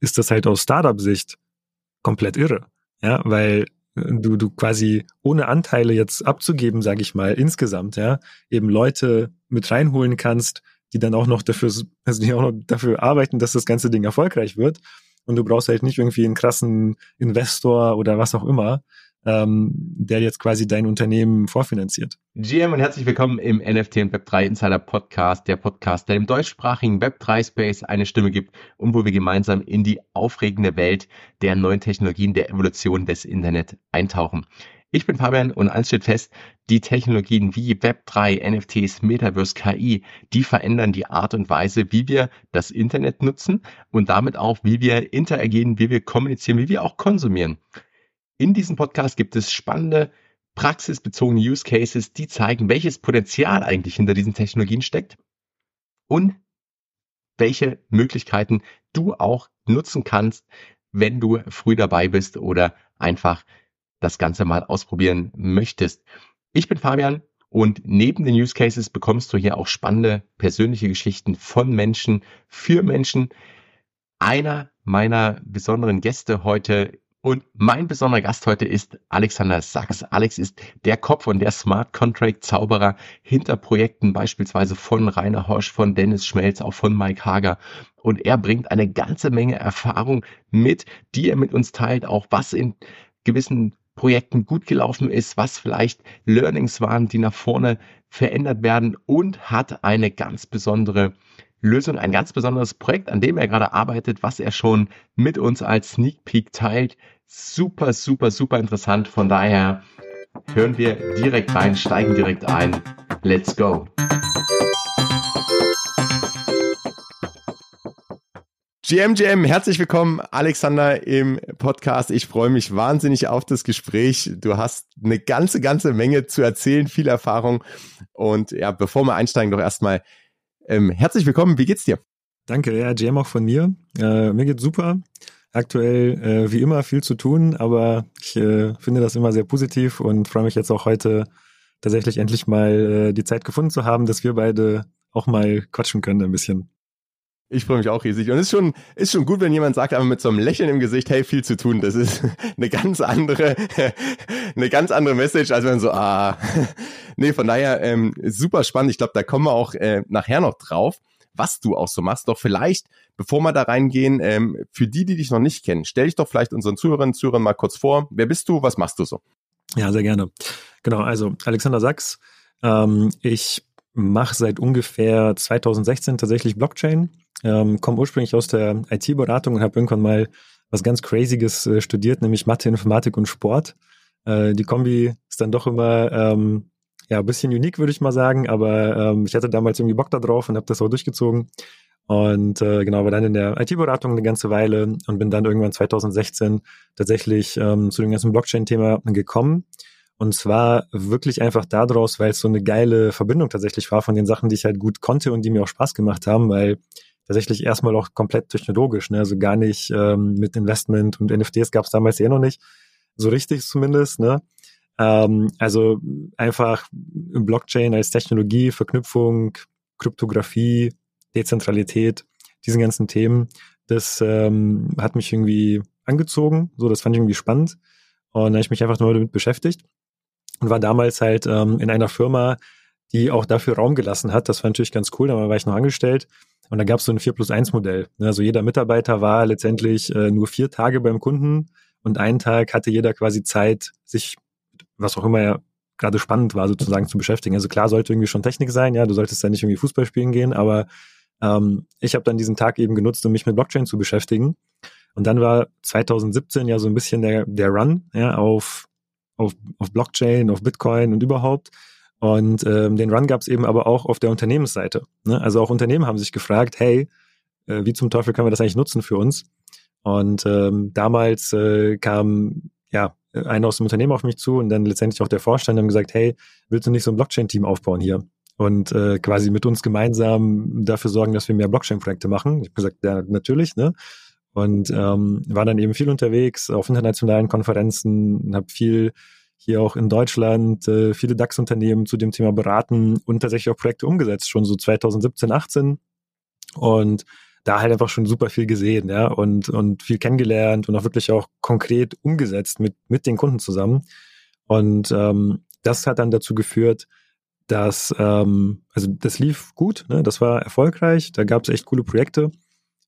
ist das halt aus Startup-Sicht komplett irre. Ja, weil du, du quasi ohne Anteile jetzt abzugeben, sage ich mal, insgesamt, ja, eben Leute mit reinholen kannst, die dann auch noch dafür, also die auch noch dafür arbeiten, dass das ganze Ding erfolgreich wird. Und du brauchst halt nicht irgendwie einen krassen Investor oder was auch immer, ähm, der jetzt quasi dein Unternehmen vorfinanziert. GM und herzlich willkommen im NFT und Web3 Insider Podcast, der Podcast, der im deutschsprachigen Web3 Space eine Stimme gibt und wo wir gemeinsam in die aufregende Welt der neuen Technologien, der Evolution des Internet eintauchen. Ich bin Fabian und eins steht fest, die Technologien wie Web3, NFTs, Metaverse, KI, die verändern die Art und Weise, wie wir das Internet nutzen und damit auch, wie wir interagieren, wie wir kommunizieren, wie wir auch konsumieren. In diesem Podcast gibt es spannende, praxisbezogene Use Cases, die zeigen, welches Potenzial eigentlich hinter diesen Technologien steckt und welche Möglichkeiten du auch nutzen kannst, wenn du früh dabei bist oder einfach das Ganze mal ausprobieren möchtest. Ich bin Fabian und neben den Use Cases bekommst du hier auch spannende persönliche Geschichten von Menschen für Menschen. Einer meiner besonderen Gäste heute und mein besonderer Gast heute ist Alexander Sachs. Alex ist der Kopf und der Smart Contract Zauberer hinter Projekten beispielsweise von Rainer Horsch, von Dennis Schmelz, auch von Mike Hager. Und er bringt eine ganze Menge Erfahrung mit, die er mit uns teilt, auch was in gewissen Projekten gut gelaufen ist, was vielleicht Learnings waren, die nach vorne verändert werden und hat eine ganz besondere Lösung, ein ganz besonderes Projekt, an dem er gerade arbeitet, was er schon mit uns als Sneak Peek teilt. Super, super, super interessant. Von daher hören wir direkt rein, steigen direkt ein. Let's go. GMGM, herzlich willkommen, Alexander, im Podcast. Ich freue mich wahnsinnig auf das Gespräch. Du hast eine ganze, ganze Menge zu erzählen, viel Erfahrung. Und ja, bevor wir einsteigen, doch erstmal ähm, herzlich willkommen, wie geht's dir? Danke, ja, Jam auch von mir. Äh, mir geht's super. Aktuell äh, wie immer viel zu tun, aber ich äh, finde das immer sehr positiv und freue mich jetzt auch heute tatsächlich endlich mal äh, die Zeit gefunden zu haben, dass wir beide auch mal quatschen können ein bisschen. Ich freue mich auch riesig. Und es ist schon, ist schon gut, wenn jemand sagt, aber mit so einem Lächeln im Gesicht, hey, viel zu tun. Das ist eine ganz andere, eine ganz andere Message, als wenn so, ah. Nee, von daher, ähm, super spannend. Ich glaube, da kommen wir auch äh, nachher noch drauf, was du auch so machst. Doch vielleicht, bevor wir da reingehen, ähm, für die, die dich noch nicht kennen, stell dich doch vielleicht unseren Zuhörerinnen und Zuhörern mal kurz vor. Wer bist du? Was machst du so? Ja, sehr gerne. Genau, also Alexander Sachs. Ähm, ich mache seit ungefähr 2016 tatsächlich Blockchain ähm, komme ursprünglich aus der IT-Beratung und habe irgendwann mal was ganz Crazyes äh, studiert, nämlich Mathe, Informatik und Sport. Äh, die Kombi ist dann doch immer ähm, ja ein bisschen unique, würde ich mal sagen, aber ähm, ich hatte damals irgendwie Bock da drauf und habe das auch durchgezogen. Und äh, genau, war dann in der IT-Beratung eine ganze Weile und bin dann irgendwann 2016 tatsächlich ähm, zu dem ganzen Blockchain-Thema gekommen. Und zwar wirklich einfach daraus, weil es so eine geile Verbindung tatsächlich war von den Sachen, die ich halt gut konnte und die mir auch Spaß gemacht haben, weil tatsächlich erstmal auch komplett technologisch, ne? also gar nicht ähm, mit Investment und NFTs gab es damals eh noch nicht, so richtig zumindest. Ne? Ähm, also einfach Blockchain als Technologie, Verknüpfung, Kryptographie, Dezentralität, diesen ganzen Themen, das ähm, hat mich irgendwie angezogen, so das fand ich irgendwie spannend und dann habe ich mich einfach nur damit beschäftigt und war damals halt ähm, in einer Firma, die auch dafür Raum gelassen hat. Das war natürlich ganz cool, da war ich noch angestellt und da gab es so ein 4 plus 1 Modell. Ne, also jeder Mitarbeiter war letztendlich äh, nur vier Tage beim Kunden und einen Tag hatte jeder quasi Zeit, sich, was auch immer ja gerade spannend war, sozusagen zu beschäftigen. Also klar sollte irgendwie schon Technik sein, ja, du solltest da nicht irgendwie Fußball spielen gehen, aber ähm, ich habe dann diesen Tag eben genutzt, um mich mit Blockchain zu beschäftigen. Und dann war 2017 ja so ein bisschen der, der Run ja, auf, auf, auf Blockchain, auf Bitcoin und überhaupt. Und ähm, den Run gab es eben aber auch auf der Unternehmensseite. Ne? Also auch Unternehmen haben sich gefragt, hey, äh, wie zum Teufel können wir das eigentlich nutzen für uns? Und ähm, damals äh, kam ja einer aus dem Unternehmen auf mich zu und dann letztendlich auch der Vorstand haben gesagt, hey, willst du nicht so ein Blockchain-Team aufbauen hier? Und äh, quasi mit uns gemeinsam dafür sorgen, dass wir mehr Blockchain-Projekte machen. Ich habe gesagt, ja, natürlich, ne? Und ähm, war dann eben viel unterwegs auf internationalen Konferenzen, habe viel hier auch in Deutschland äh, viele DAX-Unternehmen zu dem Thema beraten und tatsächlich auch Projekte umgesetzt, schon so 2017, 18. Und da halt einfach schon super viel gesehen, ja, und, und viel kennengelernt und auch wirklich auch konkret umgesetzt mit, mit den Kunden zusammen. Und ähm, das hat dann dazu geführt, dass, ähm, also das lief gut, ne? das war erfolgreich, da gab es echt coole Projekte.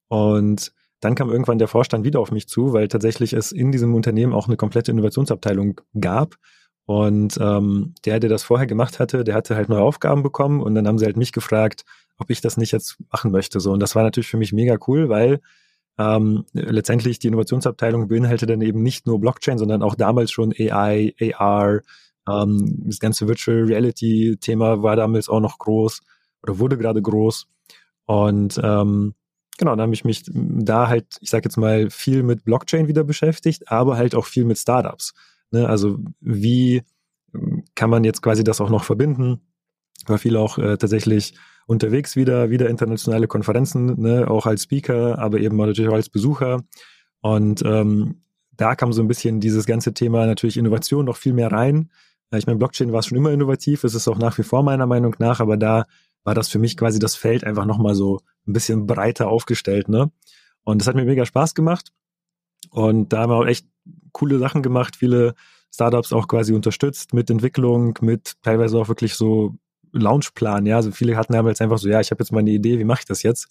Und dann kam irgendwann der Vorstand wieder auf mich zu, weil tatsächlich es in diesem Unternehmen auch eine komplette Innovationsabteilung gab. Und ähm, der, der das vorher gemacht hatte, der hatte halt neue Aufgaben bekommen und dann haben sie halt mich gefragt, ob ich das nicht jetzt machen möchte. So und das war natürlich für mich mega cool, weil ähm, letztendlich die Innovationsabteilung beinhaltet dann eben nicht nur Blockchain, sondern auch damals schon AI, AR, ähm, das ganze Virtual Reality Thema war damals auch noch groß oder wurde gerade groß und ähm, genau, dann habe ich mich da halt, ich sage jetzt mal, viel mit Blockchain wieder beschäftigt, aber halt auch viel mit Startups. Ne? Also wie kann man jetzt quasi das auch noch verbinden? War viel auch äh, tatsächlich unterwegs wieder, wieder internationale Konferenzen, ne? auch als Speaker, aber eben natürlich auch als Besucher. Und ähm, da kam so ein bisschen dieses ganze Thema natürlich Innovation noch viel mehr rein. Ich meine, Blockchain war schon immer innovativ, es ist auch nach wie vor meiner Meinung nach, aber da war das für mich quasi das Feld einfach nochmal so ein bisschen breiter aufgestellt, ne? Und das hat mir mega Spaß gemacht. Und da haben wir auch echt coole Sachen gemacht, viele Startups auch quasi unterstützt mit Entwicklung, mit teilweise auch wirklich so Launchplan, ja. Also viele hatten damals einfach so, ja, ich habe jetzt mal eine Idee, wie mache ich das jetzt?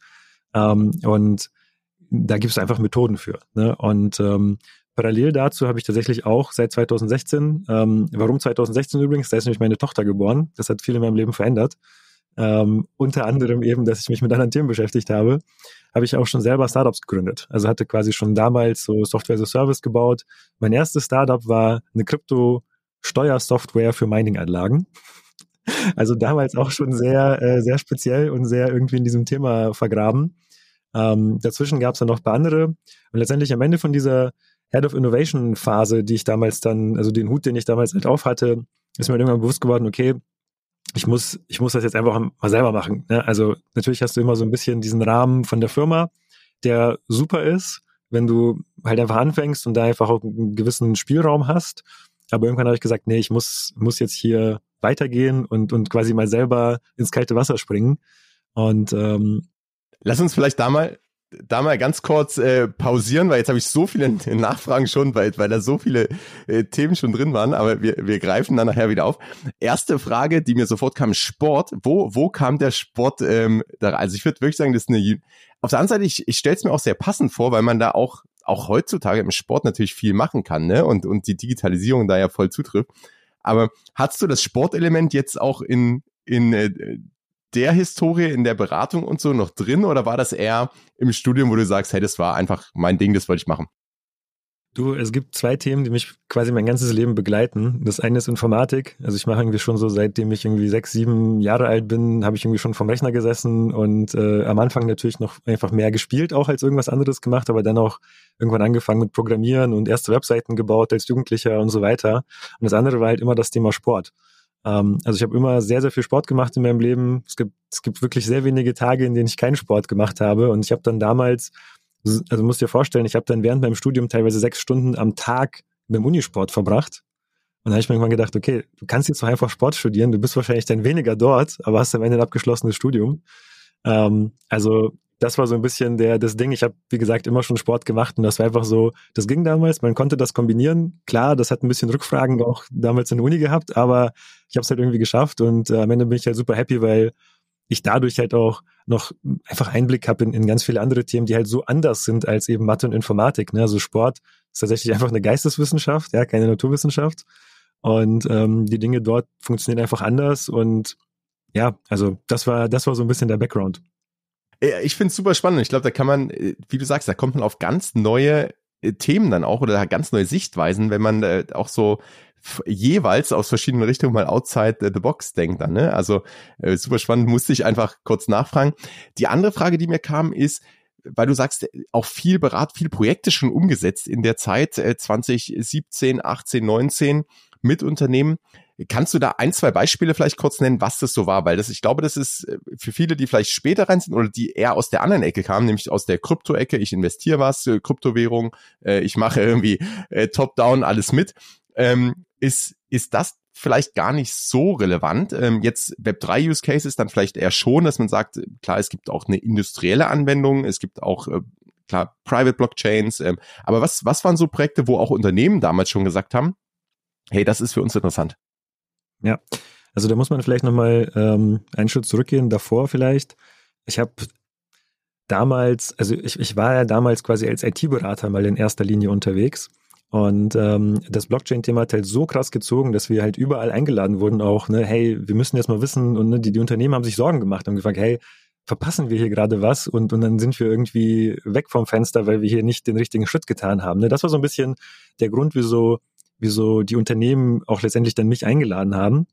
Ähm, und da gibt es einfach Methoden für. Ne? Und ähm, parallel dazu habe ich tatsächlich auch seit 2016, ähm, warum 2016 übrigens, da ist nämlich meine Tochter geboren, das hat viel in meinem Leben verändert. Ähm, unter anderem eben, dass ich mich mit anderen Themen beschäftigt habe, habe ich auch schon selber Startups gegründet. Also hatte quasi schon damals so Software as a Service gebaut. Mein erstes Startup war eine Krypto-Steuersoftware für Mining-Anlagen. Also damals auch schon sehr, äh, sehr speziell und sehr irgendwie in diesem Thema vergraben. Ähm, dazwischen gab es dann noch ein paar andere. Und letztendlich am Ende von dieser Head of Innovation Phase, die ich damals dann, also den Hut, den ich damals halt auf hatte, ist mir irgendwann bewusst geworden, okay, ich muss, ich muss das jetzt einfach mal selber machen. Ne? Also natürlich hast du immer so ein bisschen diesen Rahmen von der Firma, der super ist, wenn du halt einfach anfängst und da einfach auch einen gewissen Spielraum hast. Aber irgendwann habe ich gesagt, nee, ich muss, muss jetzt hier weitergehen und, und quasi mal selber ins kalte Wasser springen. Und ähm, lass uns vielleicht da mal da mal ganz kurz äh, pausieren, weil jetzt habe ich so viele Nachfragen schon, weil, weil da so viele äh, Themen schon drin waren, aber wir, wir greifen dann nachher wieder auf. Erste Frage, die mir sofort kam, Sport. Wo, wo kam der Sport ähm, da? Also ich würde wirklich sagen, das ist eine auf der anderen Seite, ich, ich stelle es mir auch sehr passend vor, weil man da auch, auch heutzutage im Sport natürlich viel machen kann, ne? Und, und die Digitalisierung da ja voll zutrifft. Aber hast du das Sportelement jetzt auch in, in äh, der Historie in der Beratung und so noch drin oder war das eher im Studium, wo du sagst, hey, das war einfach mein Ding, das wollte ich machen? Du, es gibt zwei Themen, die mich quasi mein ganzes Leben begleiten. Das eine ist Informatik. Also ich mache irgendwie schon so, seitdem ich irgendwie sechs, sieben Jahre alt bin, habe ich irgendwie schon vom Rechner gesessen und äh, am Anfang natürlich noch einfach mehr gespielt, auch als irgendwas anderes gemacht, aber dann auch irgendwann angefangen mit Programmieren und erste Webseiten gebaut als Jugendlicher und so weiter. Und das andere war halt immer das Thema Sport. Ähm, also ich habe immer sehr, sehr viel Sport gemacht in meinem Leben. Es gibt, es gibt wirklich sehr wenige Tage, in denen ich keinen Sport gemacht habe. Und ich habe dann damals, also musst dir vorstellen, ich habe dann während meinem Studium teilweise sechs Stunden am Tag beim Unisport verbracht. Und da habe ich mir irgendwann gedacht, okay, du kannst jetzt doch einfach Sport studieren, du bist wahrscheinlich dann weniger dort, aber hast am Ende ein abgeschlossenes Studium. Ähm, also das war so ein bisschen der das Ding. Ich habe, wie gesagt, immer schon Sport gemacht und das war einfach so, das ging damals, man konnte das kombinieren. Klar, das hat ein bisschen Rückfragen auch damals in der Uni gehabt, aber ich habe es halt irgendwie geschafft und äh, am Ende bin ich halt super happy, weil ich dadurch halt auch noch einfach Einblick habe in, in ganz viele andere Themen, die halt so anders sind als eben Mathe und Informatik. Ne? Also Sport ist tatsächlich einfach eine Geisteswissenschaft, ja, keine Naturwissenschaft. Und ähm, die Dinge dort funktionieren einfach anders und ja, also das war, das war so ein bisschen der Background. Ich finde es super spannend. Ich glaube, da kann man, äh, wie du sagst, da kommt man auf ganz neue äh, Themen dann auch oder ganz neue Sichtweisen, wenn man äh, auch so jeweils aus verschiedenen Richtungen mal outside the box denkt dann. Ne? Also super spannend, musste ich einfach kurz nachfragen. Die andere Frage, die mir kam, ist, weil du sagst, auch viel Berat, viel Projekte schon umgesetzt in der Zeit äh, 2017, 18, 19 mit Unternehmen. Kannst du da ein, zwei Beispiele vielleicht kurz nennen, was das so war? Weil das, ich glaube, das ist äh, für viele, die vielleicht später rein sind oder die eher aus der anderen Ecke kamen, nämlich aus der Krypto-Ecke. Ich investiere was, äh, Kryptowährung, äh, ich mache irgendwie top-down alles mit. Ähm, ist, ist das vielleicht gar nicht so relevant. Ähm, jetzt Web3 Use Cases dann vielleicht eher schon, dass man sagt, klar, es gibt auch eine industrielle Anwendung, es gibt auch äh, klar Private Blockchains, ähm, aber was was waren so Projekte, wo auch Unternehmen damals schon gesagt haben, hey, das ist für uns interessant? Ja, also da muss man vielleicht nochmal ähm, einen Schritt zurückgehen, davor vielleicht. Ich habe damals, also ich, ich war ja damals quasi als IT-Berater mal in erster Linie unterwegs. Und ähm, das Blockchain-Thema hat halt so krass gezogen, dass wir halt überall eingeladen wurden auch, ne, hey, wir müssen jetzt mal wissen, und ne, die, die Unternehmen haben sich Sorgen gemacht und gefragt, hey, verpassen wir hier gerade was? Und, und dann sind wir irgendwie weg vom Fenster, weil wir hier nicht den richtigen Schritt getan haben. Ne? Das war so ein bisschen der Grund, wieso, wieso die Unternehmen auch letztendlich dann mich eingeladen haben.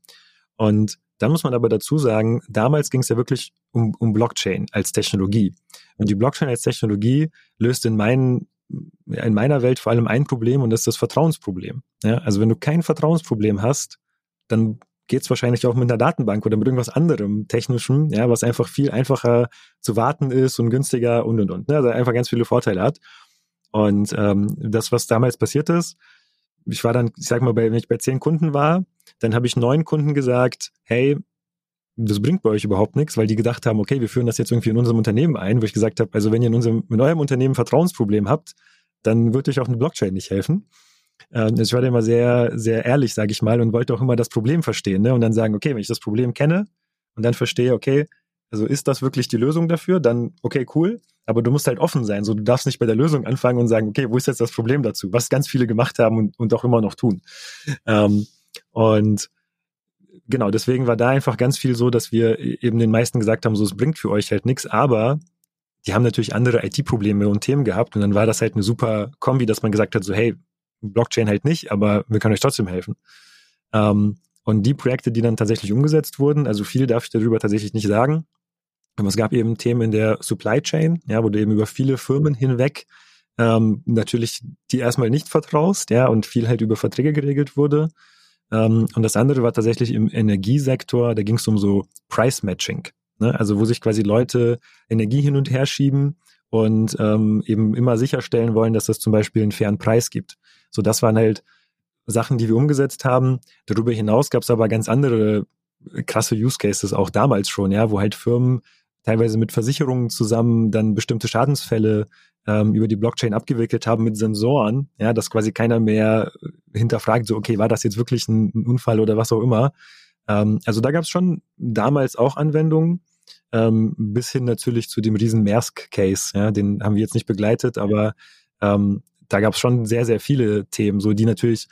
Und dann muss man aber dazu sagen, damals ging es ja wirklich um, um Blockchain als Technologie. Und die Blockchain als Technologie löst in, meinen, in meiner Welt vor allem ein Problem und das ist das Vertrauensproblem. Ja, also wenn du kein Vertrauensproblem hast, dann geht es wahrscheinlich auch mit einer Datenbank oder mit irgendwas anderem technischem, ja, was einfach viel einfacher zu warten ist und günstiger und und und. Ne? Also einfach ganz viele Vorteile hat. Und ähm, das, was damals passiert ist, ich war dann, ich sag mal, bei, wenn ich bei zehn Kunden war, dann habe ich neun Kunden gesagt, hey, das bringt bei euch überhaupt nichts, weil die gedacht haben, okay, wir führen das jetzt irgendwie in unserem Unternehmen ein, wo ich gesagt habe, also wenn ihr in unserem, in eurem Unternehmen Vertrauensproblem habt, dann wird euch auch eine Blockchain nicht helfen. Ähm, ich war da immer sehr, sehr ehrlich, sage ich mal, und wollte auch immer das Problem verstehen, ne? Und dann sagen, okay, wenn ich das Problem kenne und dann verstehe, okay, also ist das wirklich die Lösung dafür? Dann, okay, cool. Aber du musst halt offen sein. So, du darfst nicht bei der Lösung anfangen und sagen, okay, wo ist jetzt das Problem dazu? Was ganz viele gemacht haben und, und auch immer noch tun. Ähm, und genau, deswegen war da einfach ganz viel so, dass wir eben den meisten gesagt haben, so, es bringt für euch halt nichts, aber die haben natürlich andere IT-Probleme und Themen gehabt und dann war das halt eine super Kombi, dass man gesagt hat, so, hey, Blockchain halt nicht, aber wir können euch trotzdem helfen. Ähm, und die Projekte, die dann tatsächlich umgesetzt wurden, also viel darf ich darüber tatsächlich nicht sagen, aber es gab eben Themen in der Supply Chain, ja, wo du eben über viele Firmen hinweg ähm, natürlich die erstmal nicht vertraust, ja, und viel halt über Verträge geregelt wurde. Ähm, und das andere war tatsächlich im Energiesektor, da ging es um so Price Matching, ne? also wo sich quasi Leute Energie hin und her schieben und ähm, eben immer sicherstellen wollen, dass es zum Beispiel einen fairen Preis gibt. So, das waren halt Sachen, die wir umgesetzt haben. Darüber hinaus gab es aber ganz andere krasse Use Cases auch damals schon, ja, wo halt Firmen teilweise mit Versicherungen zusammen dann bestimmte Schadensfälle ähm, über die Blockchain abgewickelt haben mit Sensoren, ja, dass quasi keiner mehr hinterfragt, so, okay, war das jetzt wirklich ein, ein Unfall oder was auch immer. Ähm, also da gab es schon damals auch Anwendungen, ähm, bis hin natürlich zu dem riesen Maersk-Case, ja, den haben wir jetzt nicht begleitet, aber ähm, da gab es schon sehr, sehr viele Themen, so die natürlich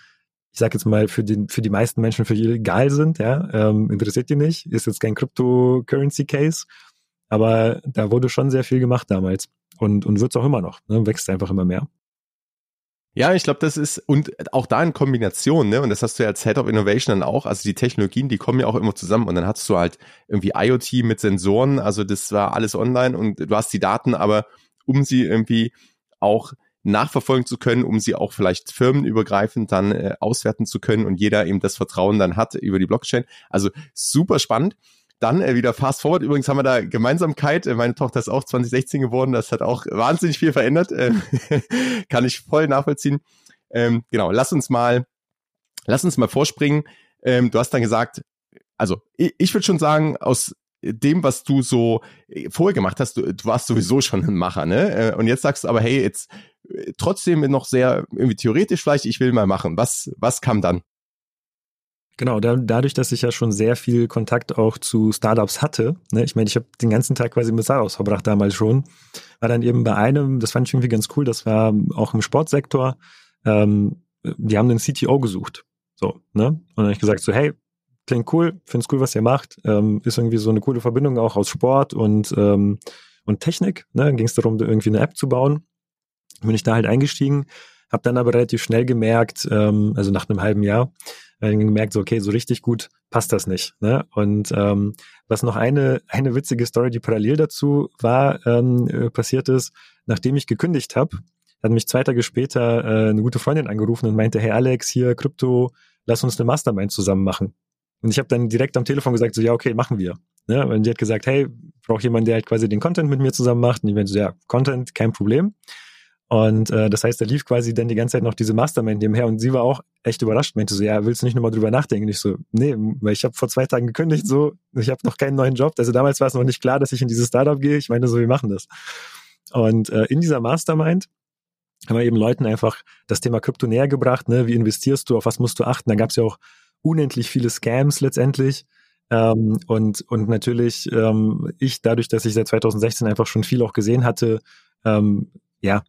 ich sage jetzt mal, für, den, für die meisten Menschen für die egal sind, ja, ähm, interessiert die nicht, ist jetzt kein Cryptocurrency-Case, aber da wurde schon sehr viel gemacht damals und, und wird es auch immer noch, ne? wächst einfach immer mehr. Ja, ich glaube, das ist, und auch da in Kombination, ne, und das hast du ja als Head of Innovation dann auch, also die Technologien, die kommen ja auch immer zusammen und dann hast du halt irgendwie IoT mit Sensoren, also das war alles online und du hast die Daten, aber um sie irgendwie auch nachverfolgen zu können, um sie auch vielleicht firmenübergreifend dann äh, auswerten zu können und jeder eben das Vertrauen dann hat über die Blockchain. Also super spannend. Dann äh, wieder fast forward. Übrigens haben wir da Gemeinsamkeit. Äh, meine Tochter ist auch 2016 geworden. Das hat auch wahnsinnig viel verändert. Äh, kann ich voll nachvollziehen. Ähm, genau, lass uns mal, lass uns mal vorspringen. Ähm, du hast dann gesagt, also ich, ich würde schon sagen, aus dem, was du so äh, vorher gemacht hast, du, du warst sowieso schon ein Macher, ne? Und jetzt sagst du aber, hey, jetzt trotzdem noch sehr irgendwie theoretisch vielleicht, ich will mal machen. Was, was kam dann? Genau, da, dadurch, dass ich ja schon sehr viel Kontakt auch zu Startups hatte, ne, ich meine, ich habe den ganzen Tag quasi mit Startups verbracht damals schon, war dann eben bei einem, das fand ich irgendwie ganz cool, das war auch im Sportsektor, ähm, die haben einen CTO gesucht. So, ne? Und dann habe ich gesagt, so, hey, klingt cool, find's cool, was ihr macht, ähm, ist irgendwie so eine coole Verbindung auch aus Sport und, ähm, und Technik, ne? Ging es darum, irgendwie eine App zu bauen. Bin ich da halt eingestiegen, habe dann aber relativ schnell gemerkt, ähm, also nach einem halben Jahr, äh, gemerkt, so okay, so richtig gut passt das nicht. Ne? Und ähm, was noch eine eine witzige Story, die parallel dazu war, ähm, äh, passiert ist, nachdem ich gekündigt habe, hat mich zwei Tage später äh, eine gute Freundin angerufen und meinte, hey Alex, hier Krypto, lass uns eine Mastermind zusammen machen. Und ich habe dann direkt am Telefon gesagt, so ja, okay, machen wir. Ne? Und die hat gesagt, hey, brauche jemand, der halt quasi den Content mit mir zusammen macht. Und ich meinte so, ja, Content, kein Problem. Und äh, das heißt, da lief quasi dann die ganze Zeit noch diese Mastermind nebenher und sie war auch echt überrascht, meinte so, ja, willst du nicht nochmal drüber nachdenken? ich so, nee, weil ich habe vor zwei Tagen gekündigt, so, ich habe noch keinen neuen Job. Also damals war es noch nicht klar, dass ich in dieses Startup gehe. Ich meine so, wir machen das. Und äh, in dieser Mastermind haben wir eben Leuten einfach das Thema Krypto näher gebracht, ne? Wie investierst du, auf was musst du achten? Da gab es ja auch unendlich viele Scams letztendlich. Ähm, und, und natürlich, ähm, ich, dadurch, dass ich seit 2016 einfach schon viel auch gesehen hatte, ähm, ja,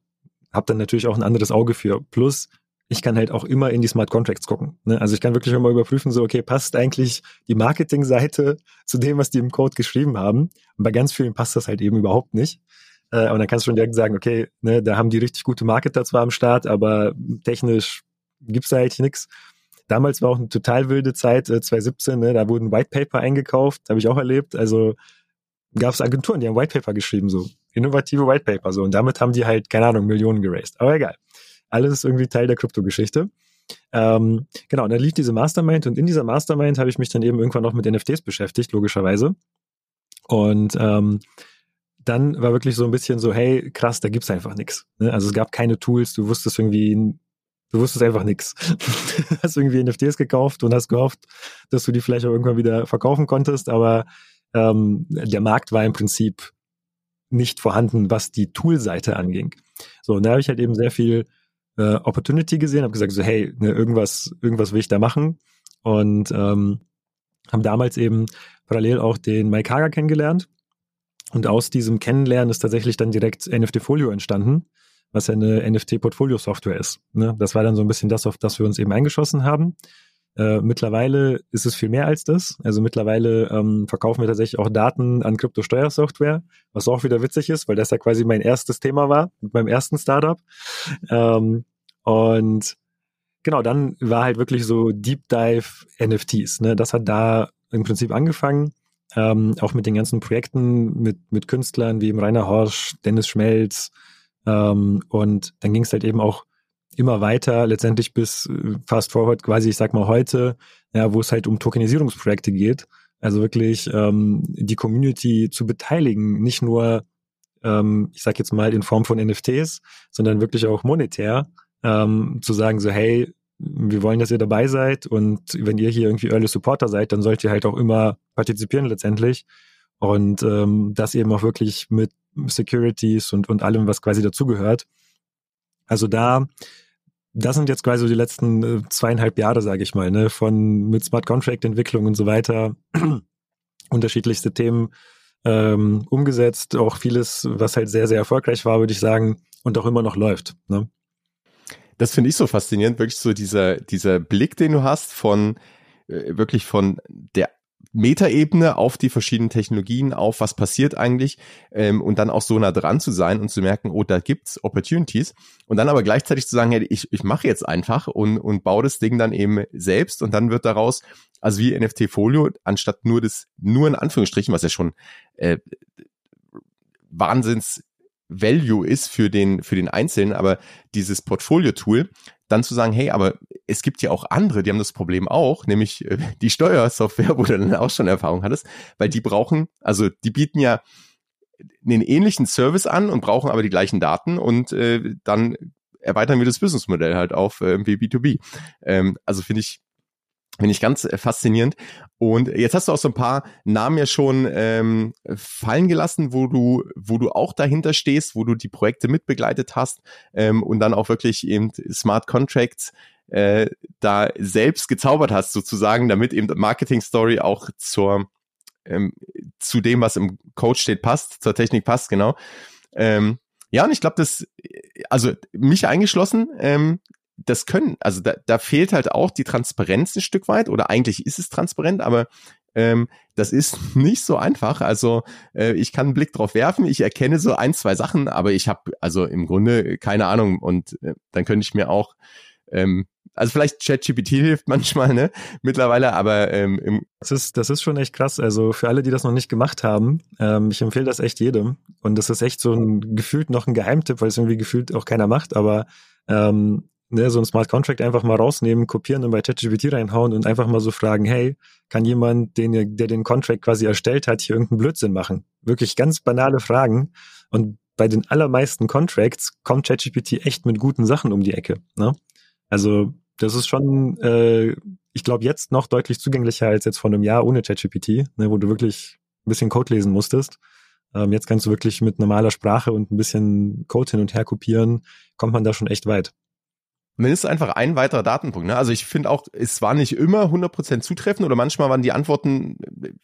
habe dann natürlich auch ein anderes Auge für. Plus, ich kann halt auch immer in die Smart Contracts gucken. Ne? Also ich kann wirklich immer überprüfen, so, okay, passt eigentlich die Marketingseite zu dem, was die im Code geschrieben haben? Und bei ganz vielen passt das halt eben überhaupt nicht. Äh, und dann kannst du schon direkt sagen, okay, ne, da haben die richtig gute Marketer zwar am Start, aber technisch gibt's da eigentlich nichts. Damals war auch eine total wilde Zeit, äh, 2017, ne, da wurden White Paper eingekauft, habe ich auch erlebt. Also gab es Agenturen, die haben White Paper geschrieben, so innovative White Paper, so und damit haben die halt keine Ahnung Millionen geraced. Aber egal, alles ist irgendwie Teil der Kryptogeschichte. Ähm, genau, und dann lief diese Mastermind und in dieser Mastermind habe ich mich dann eben irgendwann noch mit NFTs beschäftigt, logischerweise. Und ähm, dann war wirklich so ein bisschen so, hey, krass, da gibt's einfach nichts. Ne? Also es gab keine Tools, du wusstest irgendwie, du wusstest einfach nichts. hast irgendwie NFTs gekauft und hast gehofft, dass du die vielleicht auch irgendwann wieder verkaufen konntest, aber ähm, der Markt war im Prinzip nicht vorhanden, was die Tool-Seite anging. So, und da habe ich halt eben sehr viel äh, Opportunity gesehen, habe gesagt so, hey, ne, irgendwas, irgendwas will ich da machen und ähm, haben damals eben parallel auch den Hager kennengelernt und aus diesem Kennenlernen ist tatsächlich dann direkt NFT Folio entstanden, was ja eine NFT-Portfolio-Software ist. Ne? Das war dann so ein bisschen das, auf das wir uns eben eingeschossen haben. Äh, mittlerweile ist es viel mehr als das. Also mittlerweile ähm, verkaufen wir tatsächlich auch Daten an Kryptosteuersoftware, was auch wieder witzig ist, weil das ja quasi mein erstes Thema war mit meinem ersten Startup. Ähm, und genau, dann war halt wirklich so Deep Dive NFTs. Ne? Das hat da im Prinzip angefangen ähm, auch mit den ganzen Projekten mit, mit Künstlern wie Rainer Horsch, Dennis Schmelz. Ähm, und dann ging es halt eben auch immer weiter, letztendlich bis äh, fast forward quasi, ich sag mal heute, ja, wo es halt um Tokenisierungsprojekte geht. Also wirklich ähm, die Community zu beteiligen, nicht nur, ähm, ich sag jetzt mal, in Form von NFTs, sondern wirklich auch monetär, ähm, zu sagen so, hey, wir wollen, dass ihr dabei seid und wenn ihr hier irgendwie Early Supporter seid, dann sollt ihr halt auch immer partizipieren letztendlich und ähm, das eben auch wirklich mit Securities und, und allem, was quasi dazugehört. Also da, das sind jetzt quasi die letzten äh, zweieinhalb Jahre, sage ich mal, ne, von mit Smart Contract Entwicklung und so weiter, unterschiedlichste Themen ähm, umgesetzt, auch vieles, was halt sehr, sehr erfolgreich war, würde ich sagen, und auch immer noch läuft. Ne? das finde ich so faszinierend, wirklich so dieser, dieser Blick, den du hast von äh, wirklich von der Metaebene auf die verschiedenen Technologien, auf was passiert eigentlich ähm, und dann auch so nah dran zu sein und zu merken, oh, da gibt's Opportunities. Und dann aber gleichzeitig zu sagen, hey, ich, ich mache jetzt einfach und, und baue das Ding dann eben selbst. Und dann wird daraus, also wie NFT-Folio, anstatt nur das, nur in Anführungsstrichen, was ja schon äh, Wahnsinns Value ist für den, für den Einzelnen, aber dieses Portfolio-Tool, dann zu sagen, hey, aber es gibt ja auch andere, die haben das Problem auch, nämlich äh, die Steuersoftware, wo du dann auch schon Erfahrung hattest, weil die brauchen, also die bieten ja einen ähnlichen Service an und brauchen aber die gleichen Daten und äh, dann erweitern wir das Businessmodell halt auf äh, B2B. Ähm, also finde ich, Finde ich ganz äh, faszinierend. Und jetzt hast du auch so ein paar Namen ja schon ähm, fallen gelassen, wo du, wo du auch dahinter stehst, wo du die Projekte mitbegleitet hast ähm, und dann auch wirklich eben Smart Contracts äh, da selbst gezaubert hast, sozusagen, damit eben Marketing Story auch zur ähm, zu dem, was im Code steht, passt, zur Technik passt, genau. Ähm, ja, und ich glaube, das, also mich eingeschlossen, ähm, das können, also da, da fehlt halt auch die Transparenz ein Stück weit oder eigentlich ist es transparent, aber ähm, das ist nicht so einfach. Also äh, ich kann einen Blick drauf werfen, ich erkenne so ein, zwei Sachen, aber ich habe also im Grunde keine Ahnung und äh, dann könnte ich mir auch ähm, also vielleicht ChatGPT hilft manchmal, ne? Mittlerweile, aber ähm, im das ist das ist schon echt krass. Also für alle, die das noch nicht gemacht haben, ähm, ich empfehle das echt jedem. Und das ist echt so ein gefühlt noch ein Geheimtipp, weil es irgendwie gefühlt auch keiner macht. Aber ähm, ne, so ein Smart Contract einfach mal rausnehmen, kopieren und bei ChatGPT reinhauen und einfach mal so fragen, hey, kann jemand, den, der den Contract quasi erstellt hat, hier irgendeinen Blödsinn machen? Wirklich ganz banale Fragen. Und bei den allermeisten Contracts kommt ChatGPT echt mit guten Sachen um die Ecke. Ne? Also das ist schon, äh, ich glaube, jetzt noch deutlich zugänglicher als jetzt vor einem Jahr ohne ChatGPT, ne, wo du wirklich ein bisschen Code lesen musstest. Ähm, jetzt kannst du wirklich mit normaler Sprache und ein bisschen Code hin und her kopieren, kommt man da schon echt weit. Dann ist einfach ein weiterer Datenpunkt. Ne? Also ich finde auch, es war nicht immer 100% zutreffend oder manchmal waren die Antworten,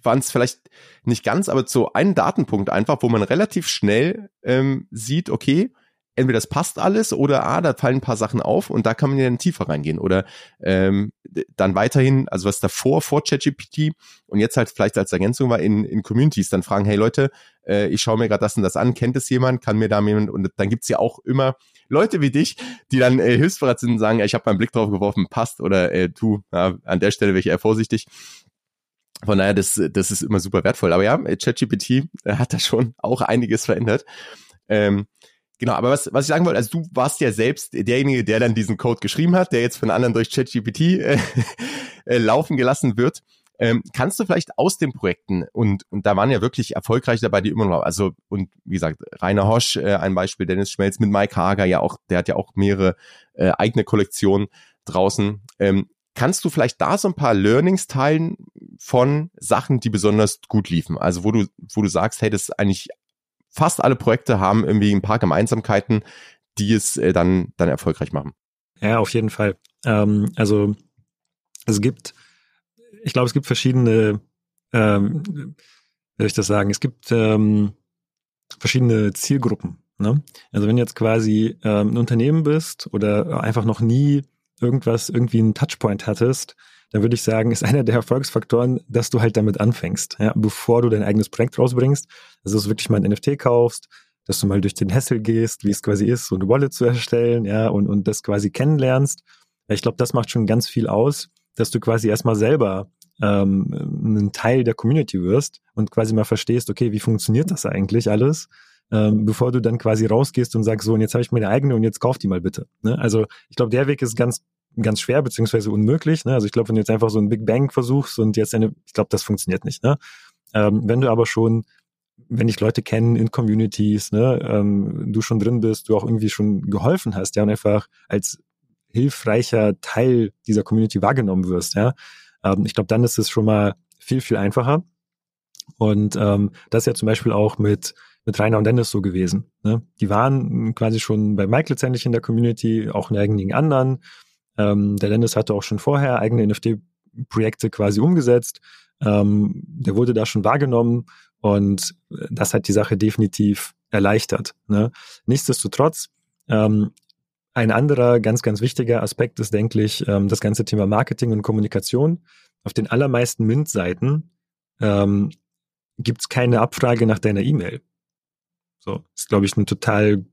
waren es vielleicht nicht ganz, aber so ein Datenpunkt einfach, wo man relativ schnell ähm, sieht, okay, entweder das passt alles oder ah, da fallen ein paar Sachen auf und da kann man ja dann tiefer reingehen. Oder ähm, dann weiterhin, also was davor, vor ChatGPT und jetzt halt vielleicht als Ergänzung war in, in Communities, dann fragen, hey Leute, äh, ich schaue mir gerade das und das an, kennt es jemand, kann mir da jemand, und dann gibt's ja auch immer Leute wie dich, die dann äh, hilfsbereit sind und sagen, ich habe meinen Blick drauf geworfen, passt oder äh, du, ja, an der Stelle wäre ich eher vorsichtig. Von daher, das, das ist immer super wertvoll. Aber ja, ChatGPT hat da schon auch einiges verändert. Ähm, Genau, aber was, was ich sagen wollte, also du warst ja selbst derjenige, der dann diesen Code geschrieben hat, der jetzt von anderen durch ChatGPT äh, äh, laufen gelassen wird. Ähm, kannst du vielleicht aus den Projekten und und da waren ja wirklich erfolgreich dabei, die immer noch, also und wie gesagt, Rainer Hosch, äh, ein Beispiel, Dennis Schmelz mit Mike Hager, ja auch, der hat ja auch mehrere äh, eigene Kollektionen draußen. Ähm, kannst du vielleicht da so ein paar Learnings teilen von Sachen, die besonders gut liefen? Also wo du, wo du sagst, hey, das ist eigentlich fast alle Projekte haben irgendwie ein paar Gemeinsamkeiten, die es äh, dann, dann erfolgreich machen. Ja, auf jeden Fall. Ähm, also es gibt, ich glaube, es gibt verschiedene, ähm, soll ich das sagen, es gibt ähm, verschiedene Zielgruppen. Ne? Also wenn du jetzt quasi ähm, ein Unternehmen bist oder einfach noch nie irgendwas, irgendwie einen Touchpoint hattest, dann würde ich sagen, ist einer der Erfolgsfaktoren, dass du halt damit anfängst, ja, bevor du dein eigenes Projekt rausbringst. Also dass du wirklich mal ein NFT kaufst, dass du mal durch den Hessel gehst, wie es quasi ist, so eine Wallet zu erstellen, ja, und, und das quasi kennenlernst. Ich glaube, das macht schon ganz viel aus, dass du quasi erstmal selber ähm, ein Teil der Community wirst und quasi mal verstehst, okay, wie funktioniert das eigentlich alles, ähm, bevor du dann quasi rausgehst und sagst, so, und jetzt habe ich meine eigene und jetzt kauf die mal bitte. Ne? Also ich glaube, der Weg ist ganz ganz schwer beziehungsweise unmöglich. Ne? Also ich glaube, wenn du jetzt einfach so ein Big Bang versuchst und jetzt eine, ich glaube, das funktioniert nicht. Ne? Ähm, wenn du aber schon, wenn dich Leute kennen in Communities, ne, ähm, du schon drin bist, du auch irgendwie schon geholfen hast, ja, und einfach als hilfreicher Teil dieser Community wahrgenommen wirst, ja, ähm, ich glaube, dann ist es schon mal viel, viel einfacher. Und ähm, das ist ja zum Beispiel auch mit mit Rainer und Dennis so gewesen. Ne? Die waren quasi schon bei Mike letztendlich in der Community, auch in einigen anderen. Ähm, der Dennis hatte auch schon vorher eigene NFT-Projekte quasi umgesetzt. Ähm, der wurde da schon wahrgenommen und das hat die Sache definitiv erleichtert. Ne? Nichtsdestotrotz, ähm, ein anderer ganz, ganz wichtiger Aspekt ist, denke ich, ähm, das ganze Thema Marketing und Kommunikation. Auf den allermeisten Mint-Seiten ähm, gibt es keine Abfrage nach deiner E-Mail. So, ist, glaube ich, ein total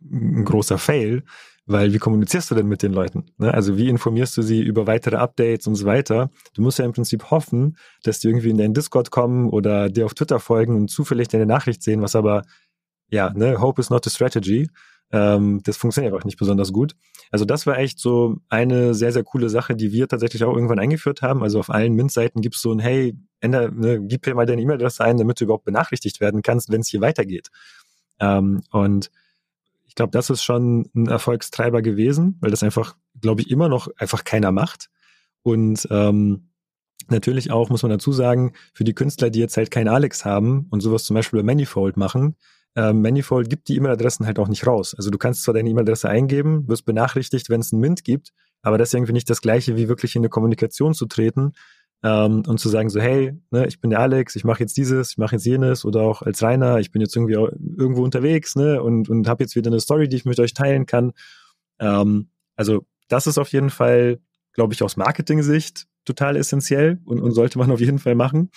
großer Fail, weil wie kommunizierst du denn mit den Leuten? Ne? Also wie informierst du sie über weitere Updates und so weiter? Du musst ja im Prinzip hoffen, dass die irgendwie in deinen Discord kommen oder dir auf Twitter folgen und zufällig deine Nachricht sehen, was aber, ja, ne, Hope is not a strategy. Ähm, das funktioniert einfach nicht besonders gut. Also das war echt so eine sehr, sehr coole Sache, die wir tatsächlich auch irgendwann eingeführt haben. Also auf allen Mint-Seiten gibt es so ein, hey, änder, ne, gib mir mal deine E-Mail-Adresse ein, damit du überhaupt benachrichtigt werden kannst, wenn es hier weitergeht. Ähm, und glaube, das ist schon ein Erfolgstreiber gewesen, weil das einfach, glaube ich, immer noch einfach keiner macht. Und ähm, natürlich auch, muss man dazu sagen, für die Künstler, die jetzt halt kein Alex haben und sowas zum Beispiel bei Manifold machen, ähm, Manifold gibt die E-Mail-Adressen halt auch nicht raus. Also du kannst zwar deine E-Mail-Adresse eingeben, wirst benachrichtigt, wenn es einen Mint gibt, aber das ist irgendwie nicht das gleiche, wie wirklich in eine Kommunikation zu treten ähm, und zu sagen so, hey, ne, ich bin der Alex, ich mache jetzt dieses, ich mache jetzt jenes oder auch als Rainer, ich bin jetzt irgendwie irgendwo unterwegs ne, und, und habe jetzt wieder eine Story, die ich mit euch teilen kann. Ähm, also das ist auf jeden Fall, glaube ich, aus Marketing-Sicht total essentiell und, und sollte man auf jeden Fall machen.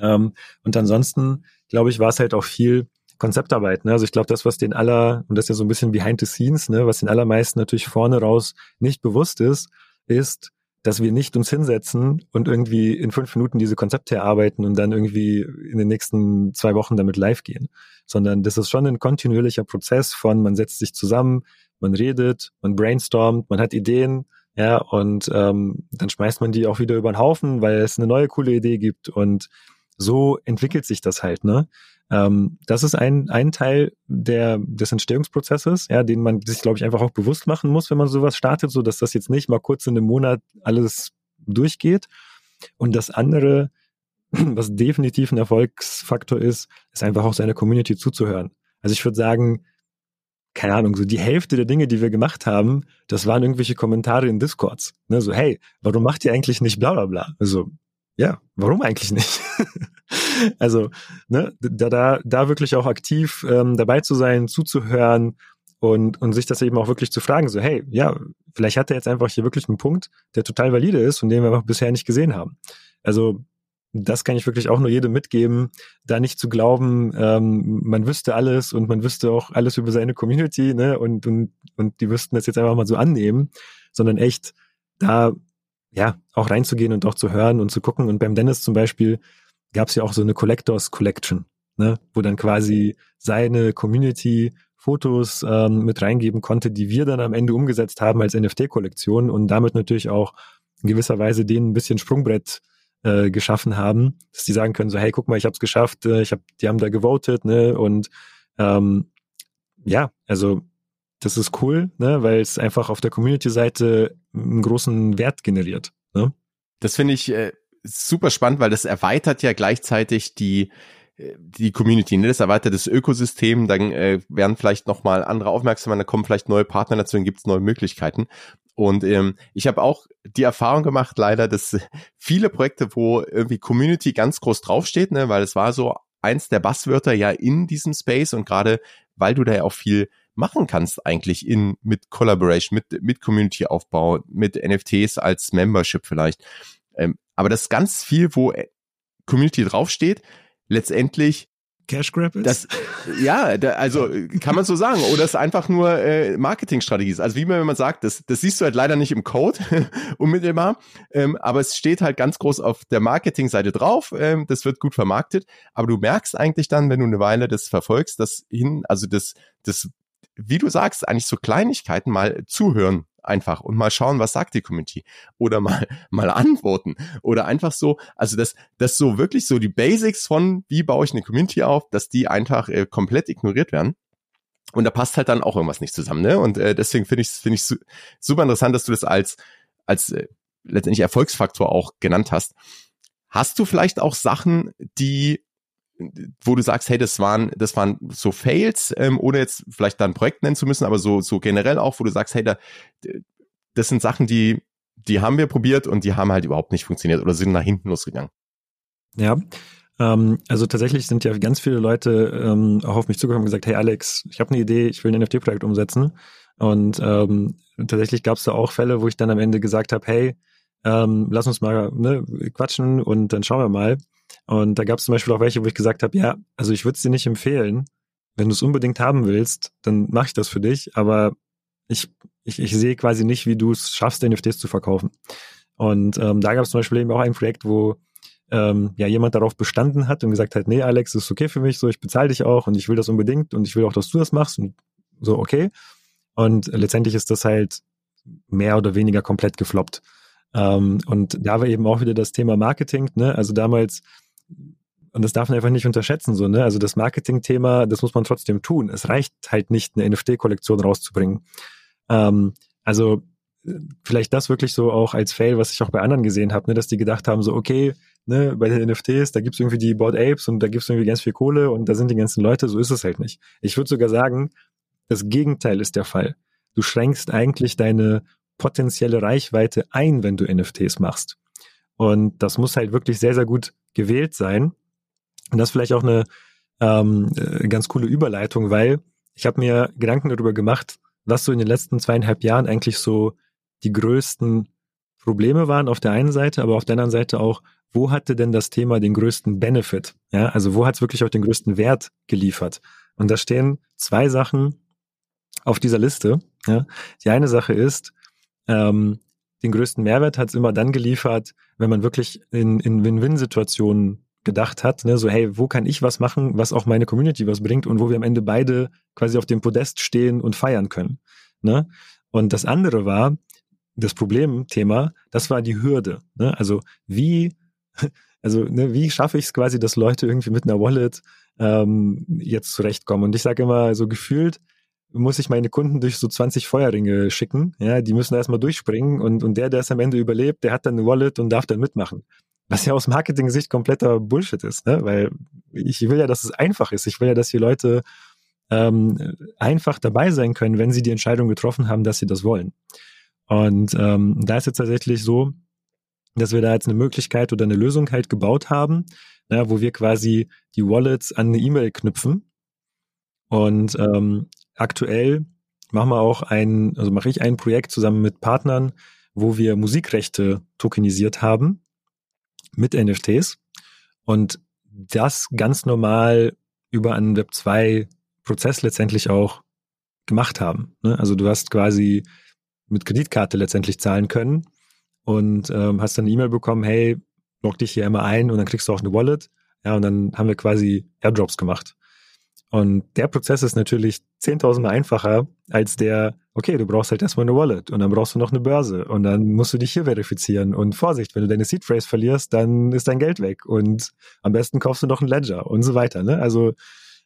Ähm, und ansonsten, glaube ich, war es halt auch viel Konzeptarbeit. Ne? Also ich glaube, das, was den aller, und das ist ja so ein bisschen behind the scenes, ne, was den allermeisten natürlich vorne raus nicht bewusst ist, ist, dass wir nicht uns hinsetzen und irgendwie in fünf Minuten diese Konzepte erarbeiten und dann irgendwie in den nächsten zwei Wochen damit live gehen, sondern das ist schon ein kontinuierlicher Prozess von, man setzt sich zusammen, man redet, man brainstormt, man hat Ideen, ja, und ähm, dann schmeißt man die auch wieder über den Haufen, weil es eine neue coole Idee gibt und so entwickelt sich das halt, ne? Ähm, das ist ein, ein Teil der, des Entstehungsprozesses, ja, den man sich, glaube ich, einfach auch bewusst machen muss, wenn man sowas startet, so dass das jetzt nicht mal kurz in einem Monat alles durchgeht. Und das andere, was definitiv ein Erfolgsfaktor ist, ist einfach auch seiner Community zuzuhören. Also ich würde sagen, keine Ahnung, so die Hälfte der Dinge, die wir gemacht haben, das waren irgendwelche Kommentare in Discords. Ne, so, hey, warum macht ihr eigentlich nicht bla bla bla? Also, ja, warum eigentlich nicht? also, ne, da, da, da wirklich auch aktiv ähm, dabei zu sein, zuzuhören und, und sich das eben auch wirklich zu fragen, so, hey, ja, vielleicht hat er jetzt einfach hier wirklich einen Punkt, der total valide ist und den wir einfach bisher nicht gesehen haben. Also, das kann ich wirklich auch nur jedem mitgeben, da nicht zu glauben, ähm, man wüsste alles und man wüsste auch alles über seine Community, ne, und, und, und die wüssten das jetzt einfach mal so annehmen, sondern echt da, ja, auch reinzugehen und auch zu hören und zu gucken. Und beim Dennis zum Beispiel gab es ja auch so eine Collectors Collection, ne, wo dann quasi seine Community Fotos ähm, mit reingeben konnte, die wir dann am Ende umgesetzt haben als NFT-Kollektion und damit natürlich auch in gewisser Weise denen ein bisschen Sprungbrett äh, geschaffen haben, dass die sagen können, so hey, guck mal, ich habe es geschafft, äh, ich hab, die haben da gewotet, ne? Und ähm, ja, also das ist cool, ne, weil es einfach auf der Community-Seite einen großen Wert generiert. Ne? Das finde ich äh, super spannend, weil das erweitert ja gleichzeitig die äh, die Community, ne? das erweitert das Ökosystem, dann äh, werden vielleicht nochmal andere aufmerksam, dann kommen vielleicht neue Partner dazu, dann gibt es neue Möglichkeiten. Und ähm, ich habe auch die Erfahrung gemacht, leider, dass viele Projekte, wo irgendwie Community ganz groß draufsteht, ne, weil es war so eins der Basswörter ja in diesem Space und gerade weil du da ja auch viel machen kannst eigentlich in mit Collaboration, mit mit Community Aufbau, mit NFTs als Membership vielleicht. Ähm, aber das ist ganz viel, wo Community draufsteht, letztendlich Cash Grab ist? Das, ja, da, also kann man so sagen. Oder es ist einfach nur äh, Marketingstrategie ist. Also wie man, wenn man sagt, das, das siehst du halt leider nicht im Code unmittelbar, ähm, aber es steht halt ganz groß auf der Marketingseite drauf. Ähm, das wird gut vermarktet. Aber du merkst eigentlich dann, wenn du eine Weile das verfolgst, dass hin, also das, das, wie du sagst, eigentlich so Kleinigkeiten mal zuhören einfach und mal schauen, was sagt die Community oder mal mal antworten oder einfach so, also das das so wirklich so die Basics von wie baue ich eine Community auf, dass die einfach äh, komplett ignoriert werden. Und da passt halt dann auch irgendwas nicht zusammen, ne? Und äh, deswegen finde ich finde ich su super interessant, dass du das als als äh, letztendlich Erfolgsfaktor auch genannt hast. Hast du vielleicht auch Sachen, die wo du sagst, hey, das waren, das waren so Fails, ähm, ohne jetzt vielleicht da ein Projekt nennen zu müssen, aber so, so generell auch, wo du sagst, hey, da, das sind Sachen, die, die haben wir probiert und die haben halt überhaupt nicht funktioniert oder sind nach hinten losgegangen. Ja, ähm, also tatsächlich sind ja ganz viele Leute ähm, auch auf mich zugekommen und gesagt, hey Alex, ich habe eine Idee, ich will ein NFT-Projekt umsetzen. Und ähm, tatsächlich gab es da auch Fälle, wo ich dann am Ende gesagt habe, hey, ähm, lass uns mal ne, quatschen und dann schauen wir mal. Und da gab es zum Beispiel auch welche, wo ich gesagt habe, ja, also ich würde es dir nicht empfehlen. Wenn du es unbedingt haben willst, dann mache ich das für dich, aber ich, ich, ich sehe quasi nicht, wie du es schaffst, NFTs zu verkaufen. Und ähm, da gab es zum Beispiel eben auch ein Projekt, wo ähm, ja jemand darauf bestanden hat und gesagt hat, nee, Alex, ist okay für mich, so ich bezahle dich auch und ich will das unbedingt und ich will auch, dass du das machst und so okay. Und letztendlich ist das halt mehr oder weniger komplett gefloppt. Ähm, und da war eben auch wieder das Thema Marketing, ne? Also damals, und das darf man einfach nicht unterschätzen, so, ne? Also das Marketing-Thema, das muss man trotzdem tun. Es reicht halt nicht, eine NFT-Kollektion rauszubringen. Ähm, also vielleicht das wirklich so auch als Fail, was ich auch bei anderen gesehen habe, ne, dass die gedacht haben, so, okay, ne, bei den NFTs, da gibt's irgendwie die Board Apes und da gibt's irgendwie ganz viel Kohle und da sind die ganzen Leute, so ist es halt nicht. Ich würde sogar sagen, das Gegenteil ist der Fall. Du schränkst eigentlich deine potenzielle Reichweite ein, wenn du NFTs machst. Und das muss halt wirklich sehr, sehr gut gewählt sein. Und das ist vielleicht auch eine ähm, äh, ganz coole Überleitung, weil ich habe mir Gedanken darüber gemacht, was so in den letzten zweieinhalb Jahren eigentlich so die größten Probleme waren auf der einen Seite, aber auf der anderen Seite auch, wo hatte denn das Thema den größten Benefit? Ja, also wo hat es wirklich auch den größten Wert geliefert? Und da stehen zwei Sachen auf dieser Liste. Ja. Die eine Sache ist, ähm, den größten Mehrwert hat es immer dann geliefert, wenn man wirklich in, in Win-Win-Situationen gedacht hat, ne? so hey, wo kann ich was machen, was auch meine Community was bringt und wo wir am Ende beide quasi auf dem Podest stehen und feiern können. Ne? Und das andere war, das Problemthema, das war die Hürde. Ne? Also wie, also ne, wie schaffe ich es quasi, dass Leute irgendwie mit einer Wallet ähm, jetzt zurechtkommen. Und ich sage immer, so gefühlt muss ich meine Kunden durch so 20 Feuerringe schicken. Ja, die müssen erstmal durchspringen und, und der, der es am Ende überlebt, der hat dann eine Wallet und darf dann mitmachen. Was ja aus Marketing-Sicht kompletter Bullshit ist, ne? Weil ich will ja, dass es einfach ist. Ich will ja, dass die Leute ähm, einfach dabei sein können, wenn sie die Entscheidung getroffen haben, dass sie das wollen. Und ähm, da ist jetzt tatsächlich so, dass wir da jetzt eine Möglichkeit oder eine Lösung halt gebaut haben, na, wo wir quasi die Wallets an eine E-Mail knüpfen. Und ähm, aktuell machen wir auch ein, also mache ich ein Projekt zusammen mit Partnern, wo wir Musikrechte tokenisiert haben mit NFTs und das ganz normal über einen Web2-Prozess letztendlich auch gemacht haben. Ne? Also du hast quasi mit Kreditkarte letztendlich zahlen können und ähm, hast dann eine E-Mail bekommen, hey, log dich hier einmal ein und dann kriegst du auch eine Wallet. Ja, und dann haben wir quasi Airdrops gemacht. Und der Prozess ist natürlich 10.000 Mal einfacher als der, okay, du brauchst halt erstmal eine Wallet und dann brauchst du noch eine Börse und dann musst du dich hier verifizieren. Und Vorsicht, wenn du deine Seed Phrase verlierst, dann ist dein Geld weg und am besten kaufst du noch einen Ledger und so weiter. Ne? Also